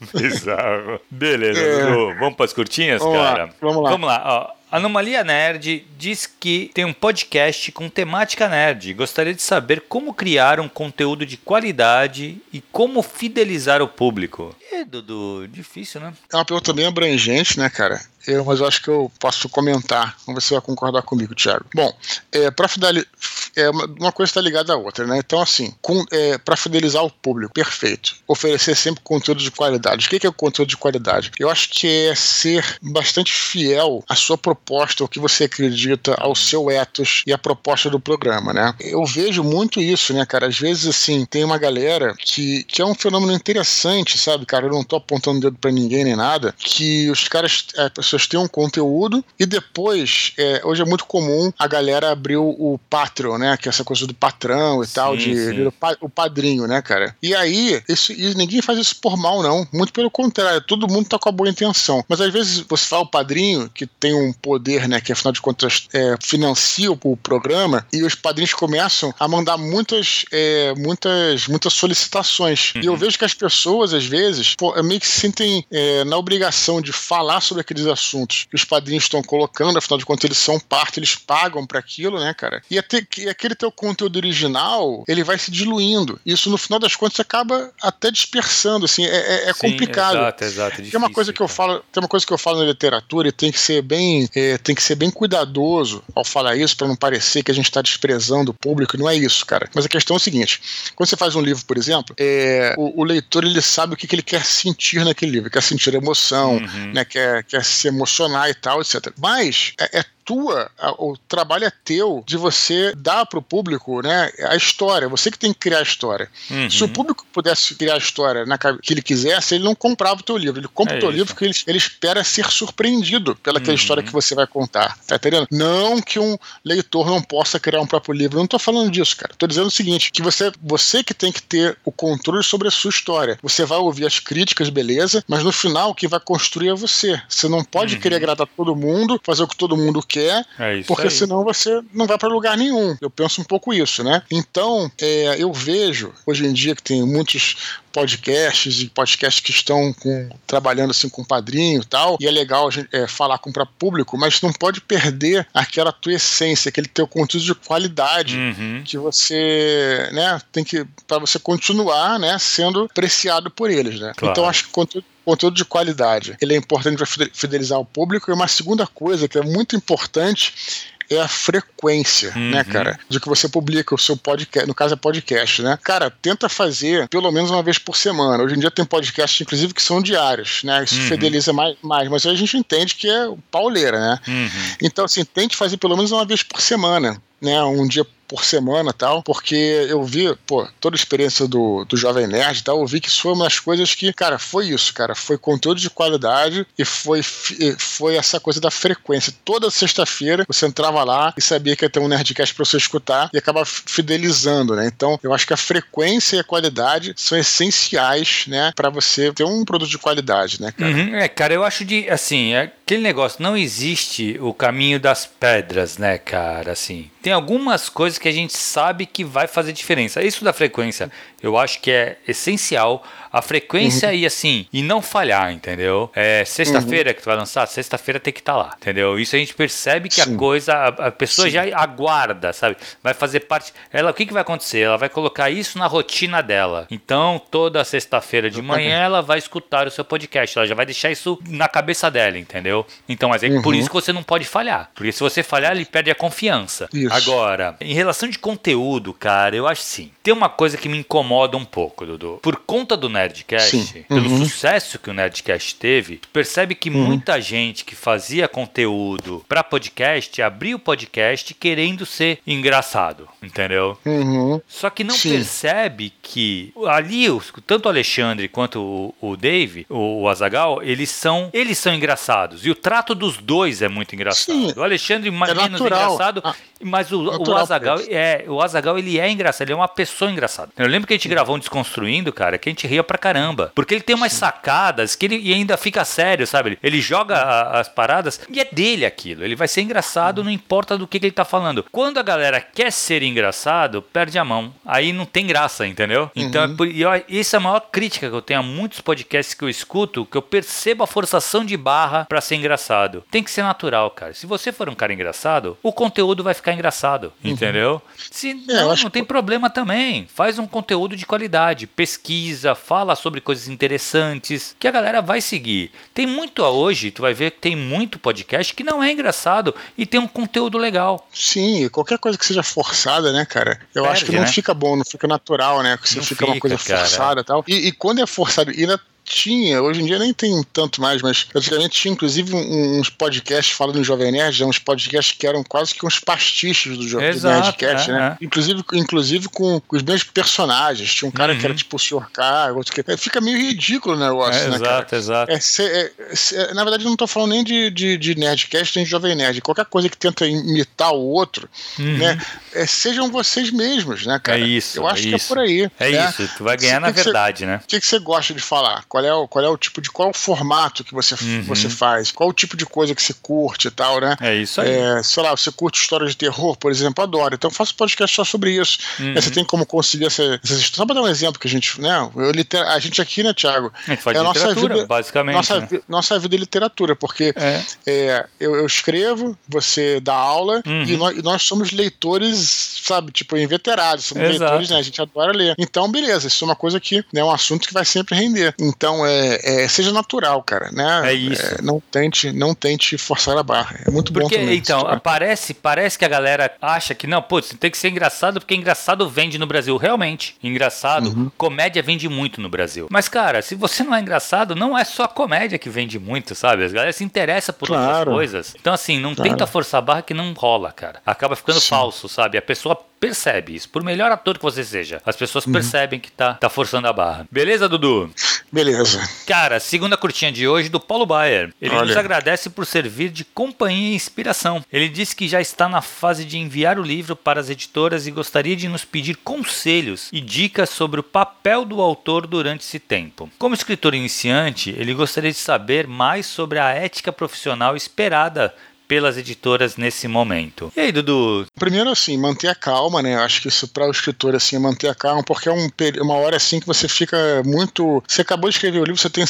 <laughs> Bizarro. Beleza, É. Dudu. Vamos pras curtinhas, Vamos lá, cara? vamos lá. Vamos lá, ó. Anomalia Nerd diz que tem um podcast com temática nerd. Gostaria de saber como criar um conteúdo de qualidade e como fidelizar o público. É, Dudu, difícil, né? É uma pergunta bem abrangente, né, cara? Eu, mas eu acho que eu posso comentar. Vamos ver se vai concordar comigo, Thiago. Bom, é, para fidelizar. É, uma, coisa está ligada à outra, né? Então, assim, é, para fidelizar o público, perfeito. Oferecer sempre conteúdo de qualidade. O que é o conteúdo de qualidade? Eu acho que é ser bastante fiel à sua proposta, ao que você acredita, ao seu ethos e à proposta do programa, né? Eu vejo muito isso, né, cara? Às vezes, assim, tem uma galera que, que é um fenômeno interessante, sabe, cara? Eu não tô apontando dedo pra ninguém nem nada, que os caras, é, as pessoas têm um conteúdo e depois, é, hoje é muito comum a galera abrir o, Patreon, né? Que é essa coisa do patrão e tal, Sim, de, sim. de- o pa- o padrinho, né, cara? E aí, isso, e ninguém faz isso por mal, não. Muito pelo contrário, todo mundo tá com a boa intenção. Mas às vezes você fala o padrinho, que tem um poder, né, que afinal de contas é, financia o, programa, e os padrinhos começam a mandar muitas, é, muitas, muitas solicitações. E eu vejo que as pessoas, às vezes, pô, meio que se sentem é, na obrigação de falar sobre aqueles assuntos que os padrinhos estão colocando, afinal de contas eles são parte, eles pagam para aquilo, né, cara? E até que aquele teu conteúdo original, ele vai se diluindo. Isso, no final das contas, acaba até dispersando, assim, é, é, é Sim, complicado. Exato, exato. Difícil, tem uma coisa que eu falo, tem uma coisa que eu falo na literatura e tem que ser bem, é, tem que ser bem cuidadoso ao falar isso para não parecer que a gente está desprezando o público. Não é isso, cara. Mas a questão é o seguinte: quando você faz um livro, por exemplo, é, o, o, leitor ele sabe o que, que, ele quer sentir naquele livro, ele quer sentir emoção, uhum. né, quer, quer se emocionar e tal, etc. Mas é, é tua, o trabalho é teu de você dar para o público né, a história, você que tem que criar a história. Uhum. Se o público pudesse criar a história na, que ele quisesse, ele não comprava o teu livro. Ele compra é o teu isso. livro porque ele, ele espera ser surpreendido pelaquela uhum. história que você vai contar. Tá entendendo? Não que um leitor não possa criar um próprio livro. Eu não tô falando disso, cara. Tô dizendo o seguinte: que você, você que tem que ter o controle sobre a sua história. Você vai ouvir as críticas, beleza, mas no final o que vai construir é você. Você não pode uhum. querer agradar todo mundo, fazer o que todo mundo quer quer, é porque aí. senão você não vai para lugar nenhum. Eu penso um pouco isso, né? Então, é, eu vejo hoje em dia que tem muitos podcasts e podcasts que estão com, trabalhando assim com padrinho e tal, e é legal a gente, é, falar com o público, mas não pode perder aquela tua essência, aquele teu conteúdo de qualidade uhum. que você, né, tem que para você continuar, né, sendo apreciado por eles, né? Claro. Então acho que conteúdo conteúdo de qualidade. Ele é importante para fidelizar o público. E uma segunda coisa que é muito importante é a frequência, né, uhum. né, cara? De que você publica o seu podcast, no caso é podcast, né? Cara, tenta fazer pelo menos uma vez por semana. Hoje em dia tem podcasts, inclusive, que são diários, né? Isso uhum. fideliza mais, mais, mas a gente entende que é pauleira, né? Uhum. Então, assim, tente fazer pelo menos uma vez por semana né, um dia por semana tal, porque eu vi, pô, toda a experiência do, do Jovem Nerd e tal, eu vi que isso foi uma das coisas que, cara, foi isso, cara, foi conteúdo de qualidade e foi, foi essa coisa da frequência. Toda sexta-feira você entrava lá e sabia que ia ter um Nerdcast pra você escutar e acaba fidelizando, né? Então, eu acho que a frequência e a qualidade são essenciais, né, para você ter um produto de qualidade, né, cara? Uhum, é, cara, eu acho de, assim, é aquele negócio, não existe o caminho das pedras, né, cara, assim. Tem algumas coisas que a gente sabe que vai fazer diferença. Isso da frequência, eu acho que é essencial a frequência uhum. e assim, e não falhar, entendeu? É sexta-feira uhum. que tu vai lançar, sexta-feira tem que estar tá lá, entendeu? Isso a gente percebe que Sim. a coisa, a, a pessoa Sim. já aguarda, sabe? Vai fazer parte. Ela, o que, que vai acontecer? Ela vai colocar isso na rotina dela. Então, toda sexta-feira de manhã ela vai escutar o seu podcast, ela já vai deixar isso na cabeça dela, entendeu? Então, mas é uhum. por isso que você não pode falhar. Porque se você falhar, ele perde a confiança. Isso. Agora, em relação de conteúdo, cara, eu acho sim. Tem uma coisa que me incomoda um pouco, Dudu. Por conta do Nerdcast, Sim. pelo uhum. sucesso que o Nerdcast teve, percebe que uhum. muita gente que fazia conteúdo para podcast abria o podcast querendo ser engraçado, entendeu? Uhum. Só que não Sim. percebe que ali, tanto o Alexandre quanto o, o Dave, o, o Azagal, eles são, eles são engraçados. E o trato dos dois é muito engraçado. Sim. O Alexandre é menos natural. engraçado, ah, mas o, o Azagal é, o Azagal ele é engraçado, ele é uma pessoa engraçada. Eu lembro que a gente gravou um Desconstruindo, cara, que a gente ria pra caramba. Porque ele tem umas Sim. sacadas que ele ainda fica sério, sabe? Ele joga a, as paradas e é dele aquilo. Ele vai ser engraçado, não importa do que, que, ele tá falando. Quando a galera quer ser engraçado, perde a mão. Aí não tem graça, entendeu? Então, uhum. é por, e essa é a maior crítica que eu tenho a muitos podcasts que eu escuto, que eu percebo a forçação de barra para ser engraçado. Tem que ser natural, cara. Se você for um cara engraçado, o conteúdo vai ficar engraçado, uhum. entendeu? Se é, não, não tem problema também. Faz um conteúdo de qualidade, pesquisa, fala sobre coisas interessantes, que a galera vai seguir. Tem muito hoje, tu vai ver que tem muito podcast que não é engraçado e tem um conteúdo legal. Sim, qualquer coisa que seja forçada, né, cara? Eu Perde, acho que não né? fica bom, não fica natural, né? Que você fica, fica, uma coisa cara. forçada e tal. E, quando é forçado, e ainda tinha, hoje em dia nem tem tanto mais, mas antigamente tinha inclusive uns podcasts falando do Jovem Nerd, uns podcasts que eram quase que uns pastiches do, Jovem Nerdcast, é, né? É. Inclusive, inclusive com, com, os mesmos personagens. Tinha um cara uhum. que era uhum. tipo o Sr. K, outro que. É, fica meio ridículo o negócio, é, né? Exato, cara? exato. É, cê, é, na verdade, eu não tô falando nem de, de, de Nerdcast nem de Jovem Nerd. Qualquer coisa que tenta imitar o outro, uhum. né? sejam vocês mesmos, né, cara? É isso. Eu acho que é por aí. É né? isso, tu vai ganhar na verdade, cê, né? O que, que você gosta de falar? Qual é o, qual é o tipo de qual é o formato que você, Uhum. você faz, qual o tipo de coisa que você curte e tal, né? É isso aí. É, sei lá, você curte histórias de terror, por exemplo, adoro. Então faça um podcast só sobre isso. Uhum. Você tem como conseguir essa, essas histórias. Só pra dar um exemplo que a gente, né? Eu, liter- a gente aqui, né, Thiago? A gente faz é nossa literatura, vida- basicamente. Nossa, né? nossa vida é literatura, porque É. é, eu, eu escrevo, você dá aula Uhum. e, nós, e nós somos leitores, sabe, tipo, inveterados, somos Exato. leitores, né? A gente adora ler. Então, beleza, isso é uma coisa que né, é um assunto que vai sempre render. Então, é, é, seja natural, cara, né? É isso. não tente, não tente forçar a barra. É muito bom Porque, também. então, Tipo, parece, parece que a galera acha que, não, putz, tem que ser engraçado porque engraçado vende no Brasil. Realmente, engraçado, Uhum. comédia vende muito no Brasil. Mas, cara, se você não é engraçado, não é só a comédia que vende muito, sabe? As galera se interessa por outras Claro. coisas. Então, assim, não Claro. tenta forçar a barra que não rola, cara. Acaba ficando Sim. falso, sabe? A pessoa percebe isso. Por melhor ator que você seja, as pessoas Uhum. percebem que tá, tá forçando a barra. Beleza, Dudu? Beleza. Cara, segunda curtinha de hoje do Paulo Baier. Ele Olha. nos agradece por servir de companhia e inspiração. Ele disse que já está na fase de enviar o livro para as editoras e gostaria de nos pedir conselhos e dicas sobre o papel do autor durante esse tempo. Como escritor iniciante, ele gostaria de saber mais sobre a ética profissional esperada pelas editoras nesse momento. E aí, Dudu? Primeiro, assim, manter a calma, né? Acho que isso para o escritor, assim, é manter a calma, porque é um, uma hora assim que você fica muito. Você acabou de escrever o livro, você tem,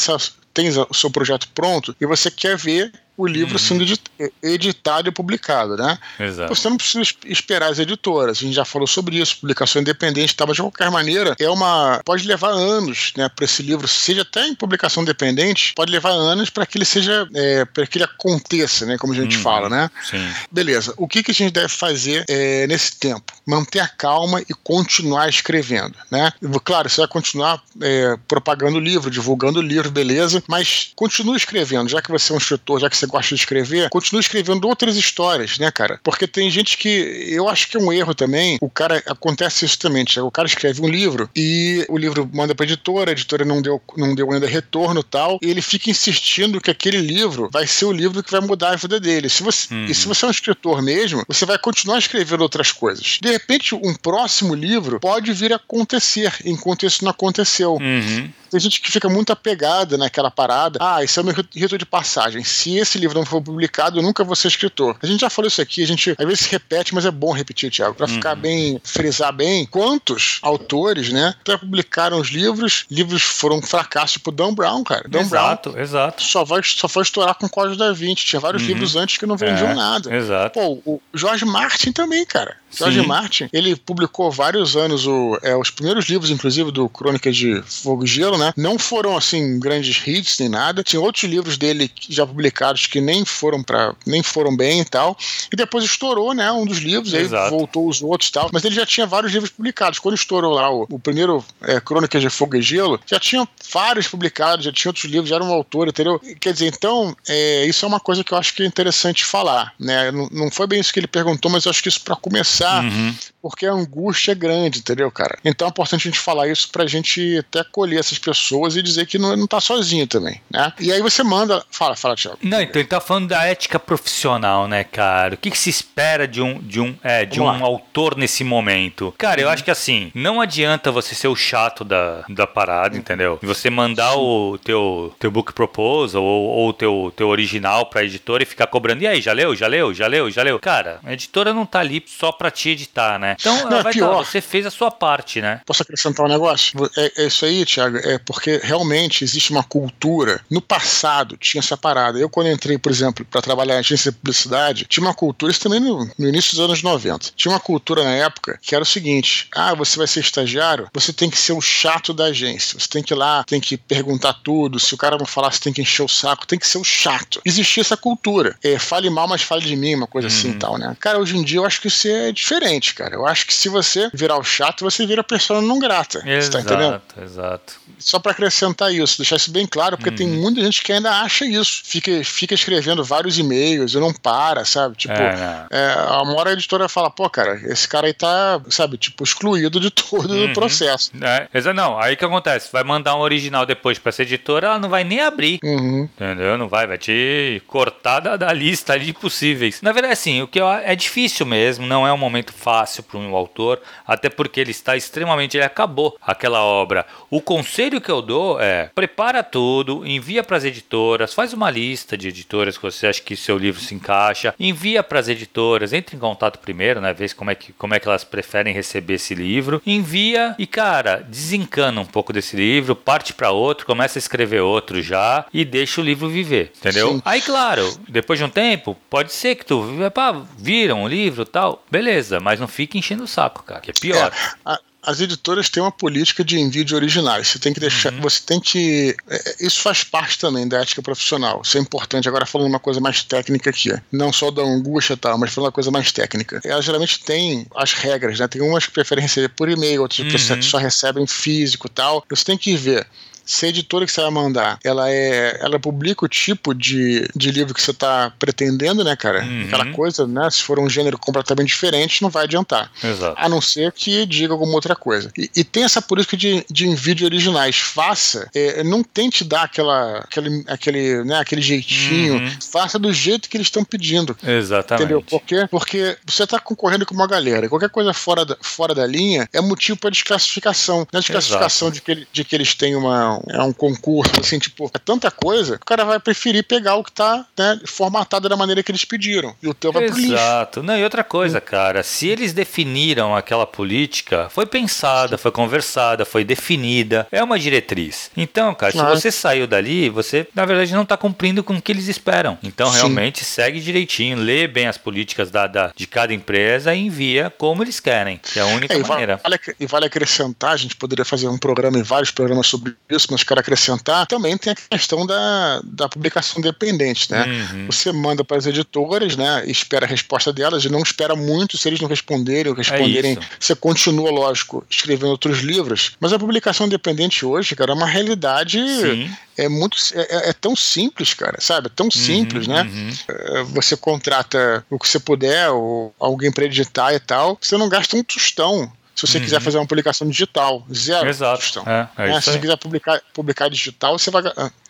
tem o seu projeto pronto e você quer ver o livro sendo edit- editado e publicado, né? Exato. Você não precisa es- esperar as editoras. A gente já falou sobre isso, publicação independente, tá? mas de qualquer maneira é uma pode levar anos, né, para esse livro, seja até em publicação independente, pode levar anos para que ele seja, é, para que ele aconteça, né, como a gente Uhum. fala, né? Sim. Beleza. O que, que a gente deve fazer é, nesse tempo? Manter a calma e continuar escrevendo, né? Claro, você vai continuar é, propagando o livro, divulgando o livro, beleza, mas continue escrevendo, já que você é um escritor, já que você gosta de escrever, continue escrevendo outras histórias, né, cara? Porque tem gente que eu acho que é um erro também. O cara acontece isso também. O cara escreve um livro e o livro manda pra editora, a editora não deu, não deu ainda retorno e tal, e ele fica insistindo que aquele livro vai ser o livro que vai mudar a vida dele. Se você, Uhum. E se você é um escritor mesmo, você vai continuar escrevendo outras coisas. De repente, um próximo livro pode vir a acontecer, enquanto isso não aconteceu. Uhum. Tem gente que fica muito apegada naquela parada. Ah, isso é meu rito de passagem. Se esse livro não for publicado, eu nunca vou ser escritor. A gente já falou isso aqui, a gente às vezes se repete, mas é bom repetir, Tiago, pra ficar bem, frisar bem. Quantos autores, né, publicaram os livros, livros foram um fracasso, tipo Dan Brown, cara. Dan Brown Exato, exato. só, vai, só foi estourar com o Código da Vinci. Tinha vários Uhum. livros antes que não vendiam É, nada. Exato. Pô, o George Martin também, cara. George Sim. Martin, ele publicou vários anos o, é, os primeiros livros, inclusive, do Crônica de Fogo e Gelo, né? Não foram, assim, grandes hits nem nada. Tinha outros livros dele já publicados que nem foram para nem foram bem e tal. E depois estourou, né? Um dos livros, aí Exato. voltou os outros e tal. Mas ele já tinha vários livros publicados. Quando estourou lá o, o primeiro é, Crônica de Fogo e Gelo, já tinha vários publicados, já tinha outros livros, já era um autor, entendeu? Quer dizer, então, é, isso é uma coisa que eu acho que é interessante falar, né? Não, não foi bem isso que ele perguntou, mas eu acho que isso para começar, Uhum. Porque a angústia é grande, entendeu, cara? Então é importante a gente falar isso pra gente até acolher essas pessoas e dizer que não, não tá sozinho também, né? E aí você manda. Fala, fala, Thiago. Não, então ele tá falando da ética profissional, né, cara? O que, que se espera de um, de um, é, de um lá. autor nesse momento? Cara, eu acho que assim, não adianta você ser o chato da, da parada, entendeu? E você mandar o teu, teu book proposal ou, ou o teu, teu original pra editora e ficar cobrando. E aí, já leu? Já leu? Já leu? Já leu? Cara, a editora não tá ali só pra te editar, né? Então, Não, é vai pior. tá, você fez a sua parte, né? Posso acrescentar um negócio? É, é isso aí, Thiago, é porque realmente existe uma cultura. No passado tinha essa parada. Eu, quando entrei, por exemplo, para trabalhar em agência de publicidade, tinha uma cultura, isso também no, no início dos anos 90. Tinha uma cultura na época que era o seguinte: ah, você vai ser estagiário, você tem que ser o chato da agência. Você tem que ir lá, tem que perguntar tudo. Se o cara não falar, você tem que encher o saco, tem que ser o chato. Existia essa cultura. É, fale mal, mas fale de mim, uma coisa assim e tal, né? Cara, hoje em dia eu acho que isso é diferente, cara. Eu acho que se você virar o chato, você vira a pessoa não grata. Você tá entendendo? Exato, exato. Só pra acrescentar isso, deixar isso bem claro, porque tem muita gente que ainda acha isso. Fica, fica escrevendo vários e-mails e não para, sabe? Tipo, É, não. é, a uma hora a editora fala, pô, cara, esse cara aí tá, sabe, tipo, excluído de <laughs> todo Uhum. o processo. É, não, aí o que acontece? Vai mandar um original depois pra essa editora, ela não vai nem abrir. Uhum. Entendeu? Não vai, vai te cortar da, da lista de possíveis. Na verdade, assim, o que é difícil mesmo, não é um momento fácil para um autor, até porque ele está extremamente. Ele acabou aquela obra. O conselho que eu dou é: prepara tudo, envia para as editoras, faz uma lista de editoras que você acha que seu livro se encaixa, envia para as editoras, entre em contato primeiro, né? Vê como é que, como é que elas preferem receber esse livro, envia e, cara, desencana um pouco desse livro, parte para outro, começa a escrever outro já e deixa o livro viver, entendeu? Sim. Aí, claro, depois de um tempo, pode ser que tu, pá, viram o livro tal, beleza, mas não fique enchendo o saco, cara, que é pior. É, a as editoras têm uma política de envio de originais. Você tem que deixar, uhum. você tem que, é, isso faz parte também da ética profissional. Isso é importante. Agora falando uma coisa mais técnica aqui, não só da angústia e tal, mas falando uma coisa mais técnica. Elas geralmente têm as regras, né? Tem umas que preferem receber por e-mail, outras uhum. que só recebem físico e tal. Você tem que ver se a editora que você vai mandar, ela é, ela publica o tipo de, de livro que você está pretendendo, né, cara? Uhum. Aquela coisa, né? Se for um gênero completamente diferente, não vai adiantar. Exato. A não ser que diga alguma outra coisa. E, e tem essa política de, de envio de originais. Faça, é, não tente dar aquela, aquele, aquele, né, aquele jeitinho. Uhum. Faça do jeito que eles estão pedindo. Exatamente. Entendeu? Por quê? Porque você está concorrendo com uma galera. Qualquer coisa fora da, fora da linha é motivo para desclassificação. Não é desclassificação de que, de que eles têm uma, é um concurso, assim, tipo, é tanta coisa, o cara vai preferir pegar o que tá né, formatado da maneira que eles pediram. E o teu vai pro lixo. Exato. Não, e outra coisa, cara, se eles definiram aquela política, foi pensada, foi conversada, foi definida, é uma diretriz. Então, cara, se você saiu dali, você, na verdade, não tá cumprindo com o que eles esperam. Então, Sim. realmente, segue direitinho, lê bem as políticas da, da, de cada empresa e envia como eles querem, que é a única é, maneira. Vale, e vale acrescentar, a gente poderia fazer um programa e vários programas sobre isso, mas, cara, acrescentar, também tem a questão da, da publicação independente, né? Uhum. Você manda para as editoras, né? Espera a resposta delas e não espera muito se eles não responderem ou responderem. É você continua, lógico, escrevendo outros livros. Mas a publicação independente hoje, cara, é uma realidade. Sim. É muito. É, é, tão simples, cara, sabe? É tão simples, uhum, né? Uhum. É, você contrata o que você puder, ou alguém para editar e tal. Você não gasta um tostão se você uhum. quiser fazer uma publicação digital. Zero. Exato. É, é né? Se você quiser publicar, publicar digital, você vai.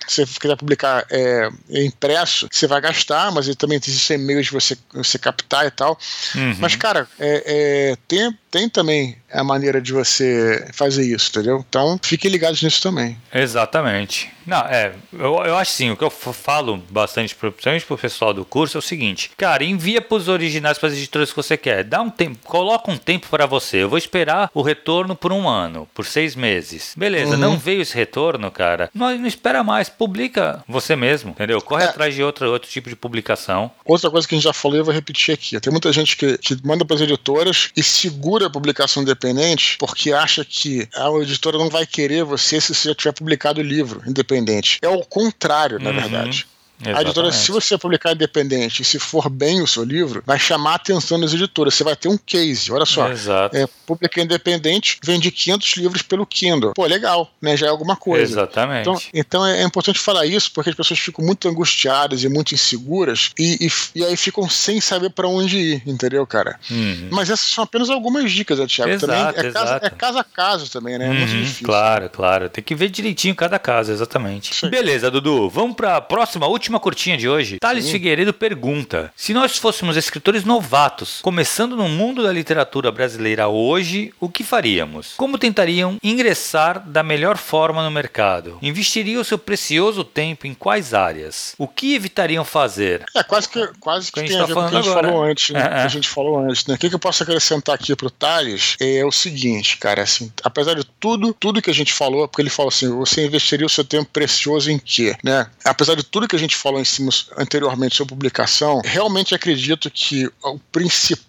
Se você quiser publicar é, impresso, você vai gastar, mas também existem meios de você, você captar e tal. Uhum. Mas, cara, é, é, tem, tem também a maneira de você fazer isso, entendeu? Então, fiquem ligados nisso também. Exatamente. Não, é, eu, eu acho sim, o que eu falo bastante, principalmente pro pessoal do curso, é o seguinte, cara, envia pros originais, para as editoras que você quer, dá um tempo, coloca um tempo para você, eu vou esperar o retorno por um ano, por seis meses. Beleza, uhum. não veio esse retorno, cara, não, não espera mais, publica você mesmo, entendeu? Corre é. atrás de outro, outro tipo de publicação. Outra coisa que a gente já falou, eu vou repetir aqui, tem muita gente que, que manda para as editoras e segura a publicação independente porque acha que a editora não vai querer você se você já tiver publicado o livro independente independente. É o contrário, na uhum. verdade. Exatamente. A editora, se você publicar independente e se for bem o seu livro, vai chamar a atenção das editoras. Você vai ter um case. Olha só. Exato. É, publiquei independente, vendi 500 livros pelo Kindle. Pô, legal, né? Já é alguma coisa. Exatamente. Então, então é, é importante falar isso porque as pessoas ficam muito angustiadas e muito inseguras e, e, e aí ficam sem saber para onde ir, entendeu, cara? Uhum. Mas essas são apenas algumas dicas, né, Thiago? Exato, também é casa, é casa a casa também, né? É muito uhum, difícil. Claro, claro. Tem que ver direitinho cada caso, exatamente. Beleza, Dudu. Vamos para a próxima, última última curtinha de hoje, Thales Sim. Figueiredo pergunta: Se nós fôssemos escritores novatos, começando no mundo da literatura brasileira hoje, o que faríamos? Como tentariam ingressar da melhor forma no mercado? Investiriam o seu precioso tempo em quais áreas? O que evitariam fazer? É quase que, quase que, que tem a, tá a ver com o que a gente agora. falou antes, né? É, é. a gente falou antes, né? O que, que eu posso acrescentar aqui pro Thales é o seguinte, cara, assim, apesar de tudo, tudo que a gente falou, porque ele falou assim, você investiria o seu tempo precioso em quê, né? Apesar de tudo que a gente gente falou em cima anteriormente sobre publicação, realmente acredito que o principal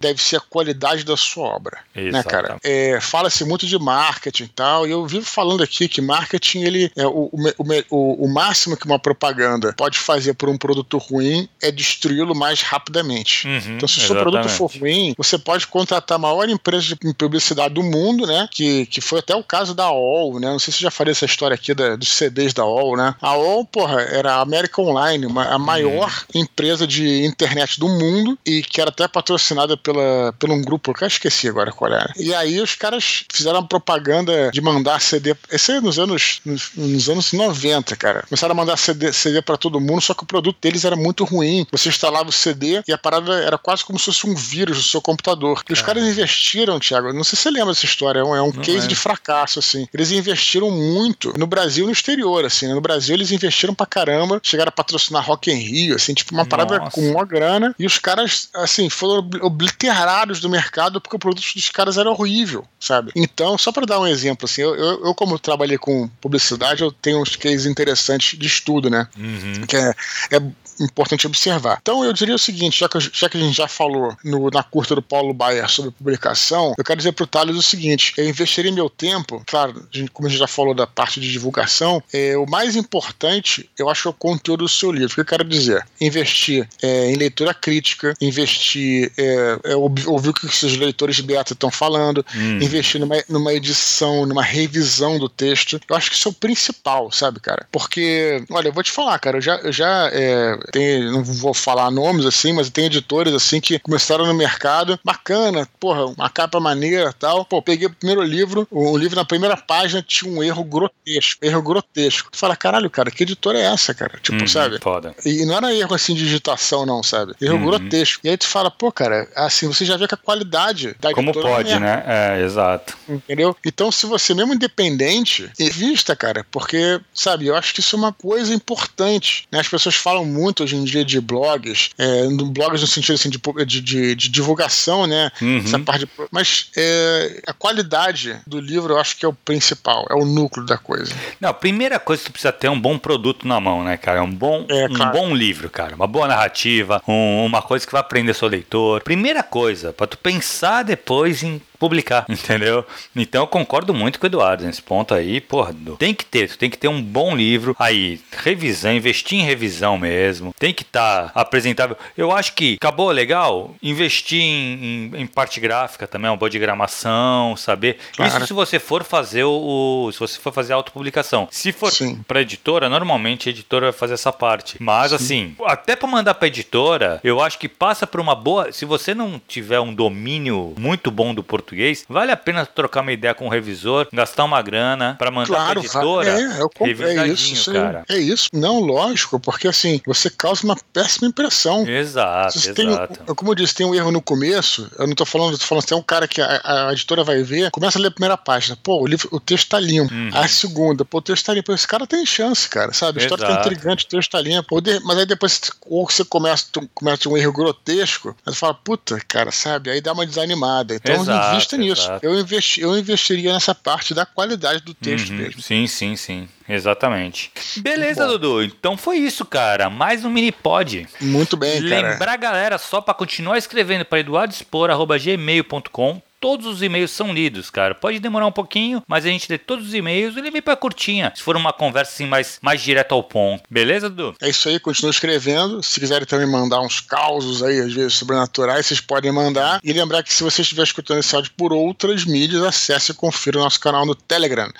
deve ser a qualidade da sua obra. Exatamente. Né, cara? É, Fala-se muito de marketing e tal, e eu vivo falando aqui que marketing, ele é o, o, o, o máximo que uma propaganda pode fazer por um produto ruim é destruí-lo mais rapidamente. Uhum, então, se o seu produto for ruim, você pode contratar a maior empresa de publicidade do mundo, né? Que, que foi até o caso da OL, né? Não sei se já falei essa história aqui da, dos CDs da OL, né? A OL, porra, era a América Online, uma, a maior uhum. empresa de internet do mundo e que era até patrocinada patrocinada pela, por um grupo, que eu esqueci agora qual era. E aí os caras fizeram propaganda de mandar CD. Esse é nos anos, nos, nos anos 90, cara. Começaram a mandar CD, CD para todo mundo, só que o produto deles era muito ruim. Você instalava o CD e a parada era quase como se fosse um vírus no seu computador. E os caras investiram, Thiago, não sei se você lembra dessa história, é um, é um case é. de fracasso, assim. Eles investiram muito no Brasil e no exterior, assim. Né? No Brasil eles investiram pra caramba, chegaram a patrocinar Rock in Rio, assim, tipo uma parada Nossa. com uma grana. E os caras, assim, foram obliterados do mercado porque o produto dos caras era horrível, sabe? Então, só para dar um exemplo, assim, eu, eu, eu, como trabalhei com publicidade, eu tenho uns cases interessantes de estudo, né? Uhum. Que é, é importante observar. Então eu diria o seguinte, já que, já que a gente já falou no, na curta do Paulo Baier sobre publicação, eu quero dizer para o Thales o seguinte: eu investiria meu tempo, claro, como a gente já falou da parte de divulgação, é, o mais importante eu acho é o conteúdo do seu livro. O que eu quero dizer? Investir é, em leitura crítica, investir, é, é, ouvir o que seus leitores beta estão falando, hum. investir numa, numa edição, numa revisão do texto. Eu acho que isso é o principal, sabe, cara? Porque, olha, eu vou te falar, cara, eu já, eu já é, tem, não vou falar nomes assim, mas tem editores assim que começaram no mercado, bacana, porra, uma capa maneira tal. Pô, peguei o primeiro livro, o livro na primeira página tinha um erro grotesco, erro grotesco. Tu fala, caralho, cara, que editora é essa, cara? Tipo, uhum, sabe? Foda. E não era erro assim de digitação, não, sabe? Erro uhum. grotesco. E aí tu fala, pô, cara, assim, você já vê que a qualidade da Como pode, é né? É, exato. Entendeu? Então, se você mesmo independente, invista, cara, porque, sabe, eu acho que isso é uma coisa importante. Né? As pessoas falam muito muito hoje em dia de blogs, é, blogs no sentido assim, de, de, de, divulgação, né? Uhum. Essa parte de, mas é, a qualidade do livro eu acho que é o principal, é o núcleo da coisa. Não, a primeira coisa que tu precisa ter é um bom produto na mão, né, cara? Um bom, é, um bom livro, cara. Uma boa narrativa, um, uma coisa que vai aprender seu leitor. Primeira coisa, para tu pensar depois em publicar, <laughs> entendeu? Então eu concordo muito com o Eduardo nesse ponto aí, porra, tem que ter, tem que ter um bom livro aí, revisão, investir em revisão mesmo, tem que estar tá apresentável. Eu acho que acabou legal, investir em, em, em, parte gráfica também, uma boa diagramação, saber. Claro. Isso se você for fazer o, o, se você for fazer a autopublicação. Se for para editora, normalmente a editora vai fazer essa parte. Mas Sim. assim, até para mandar para editora, eu acho que passa por uma boa, se você não tiver um domínio muito bom do português português, vale a pena trocar uma ideia com o revisor, gastar uma grana para mandar claro, pra editora. É, eu comprei é isso, cara. É isso. Não, lógico, porque assim, você causa uma péssima impressão. Exato, você exato. Tem, como eu disse, tem um erro no começo, eu não tô falando, tô falando assim, é um cara que a, a, editora vai ver, começa a ler a primeira página, pô, o, livro, o texto tá limpo. Uhum. A segunda, pô, o texto tá limpo. Esse cara tem chance, cara, sabe? A história tá intrigante, o texto tá limpo. Mas aí depois, ou você começa, começa um erro grotesco, aí você fala, puta, cara, sabe? Aí dá uma desanimada. Então, exato invista nisso. Eu, investi, eu investiria nessa parte da qualidade do texto uhum. mesmo. Sim, sim, sim. Exatamente. Beleza, Dudu. Então foi isso, cara. Mais um mini pod. Muito bem, cara. Lembrar, galera, só para continuar escrevendo para eduardospor.gmail.com todos os e-mails são lidos, cara. Pode demorar um pouquinho, mas a gente lê todos os e-mails e ele vem pra curtinha. Se for uma conversa assim mais, mais direto ao ponto. Beleza, Dudu? É isso aí, continua escrevendo. Se quiserem também mandar uns causos aí, às vezes sobrenaturais, vocês podem mandar. E lembrar que se você estiver escutando esse áudio por outras mídias, acesse e confira o nosso canal no Telegram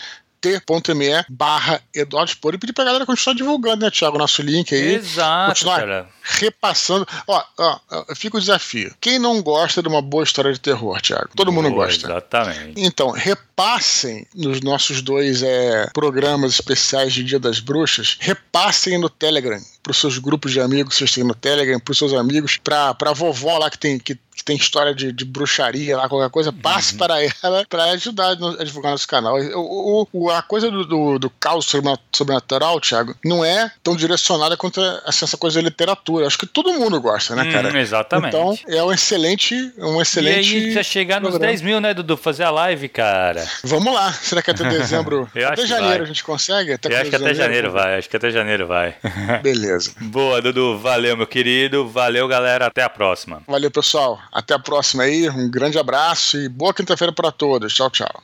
t.me barra Eduardo Spor e pedir pra galera continuar divulgando, né, Thiago, nosso link aí. Exato, continuar cara. repassando. Ó, ó, fica o desafio. Quem não gosta de uma boa história de terror, Thiago? Todo boa, mundo gosta. Exatamente. Então, repassem nos nossos dois é, programas especiais de Dia das Bruxas, repassem no Telegram, pros seus grupos de amigos que vocês têm no Telegram, pros seus amigos, pra, pra vovó lá que tem que tem história de, de bruxaria lá, qualquer coisa, passe uhum. para ela para ajudar a divulgar nosso canal. O, o, a coisa do, do, do caos sobrenatural, Thiago, não é tão direcionada quanto essa coisa de literatura. Acho que todo mundo gosta, né, cara? Hum, exatamente. Então, é um excelente. Um excelente e aí, já chegar nos 10 mil, né, Dudu? Fazer a live, cara. Vamos lá. Será que até <laughs> dezembro? até janeiro vai. a gente consegue? Até Eu acho que até janeiro vai. Acho que até janeiro vai. Beleza. <laughs> Boa, Dudu. Valeu, meu querido. Valeu, galera. Até a próxima. Valeu, pessoal. Até a próxima aí. Um grande abraço e boa quinta-feira para todos. Tchau, tchau.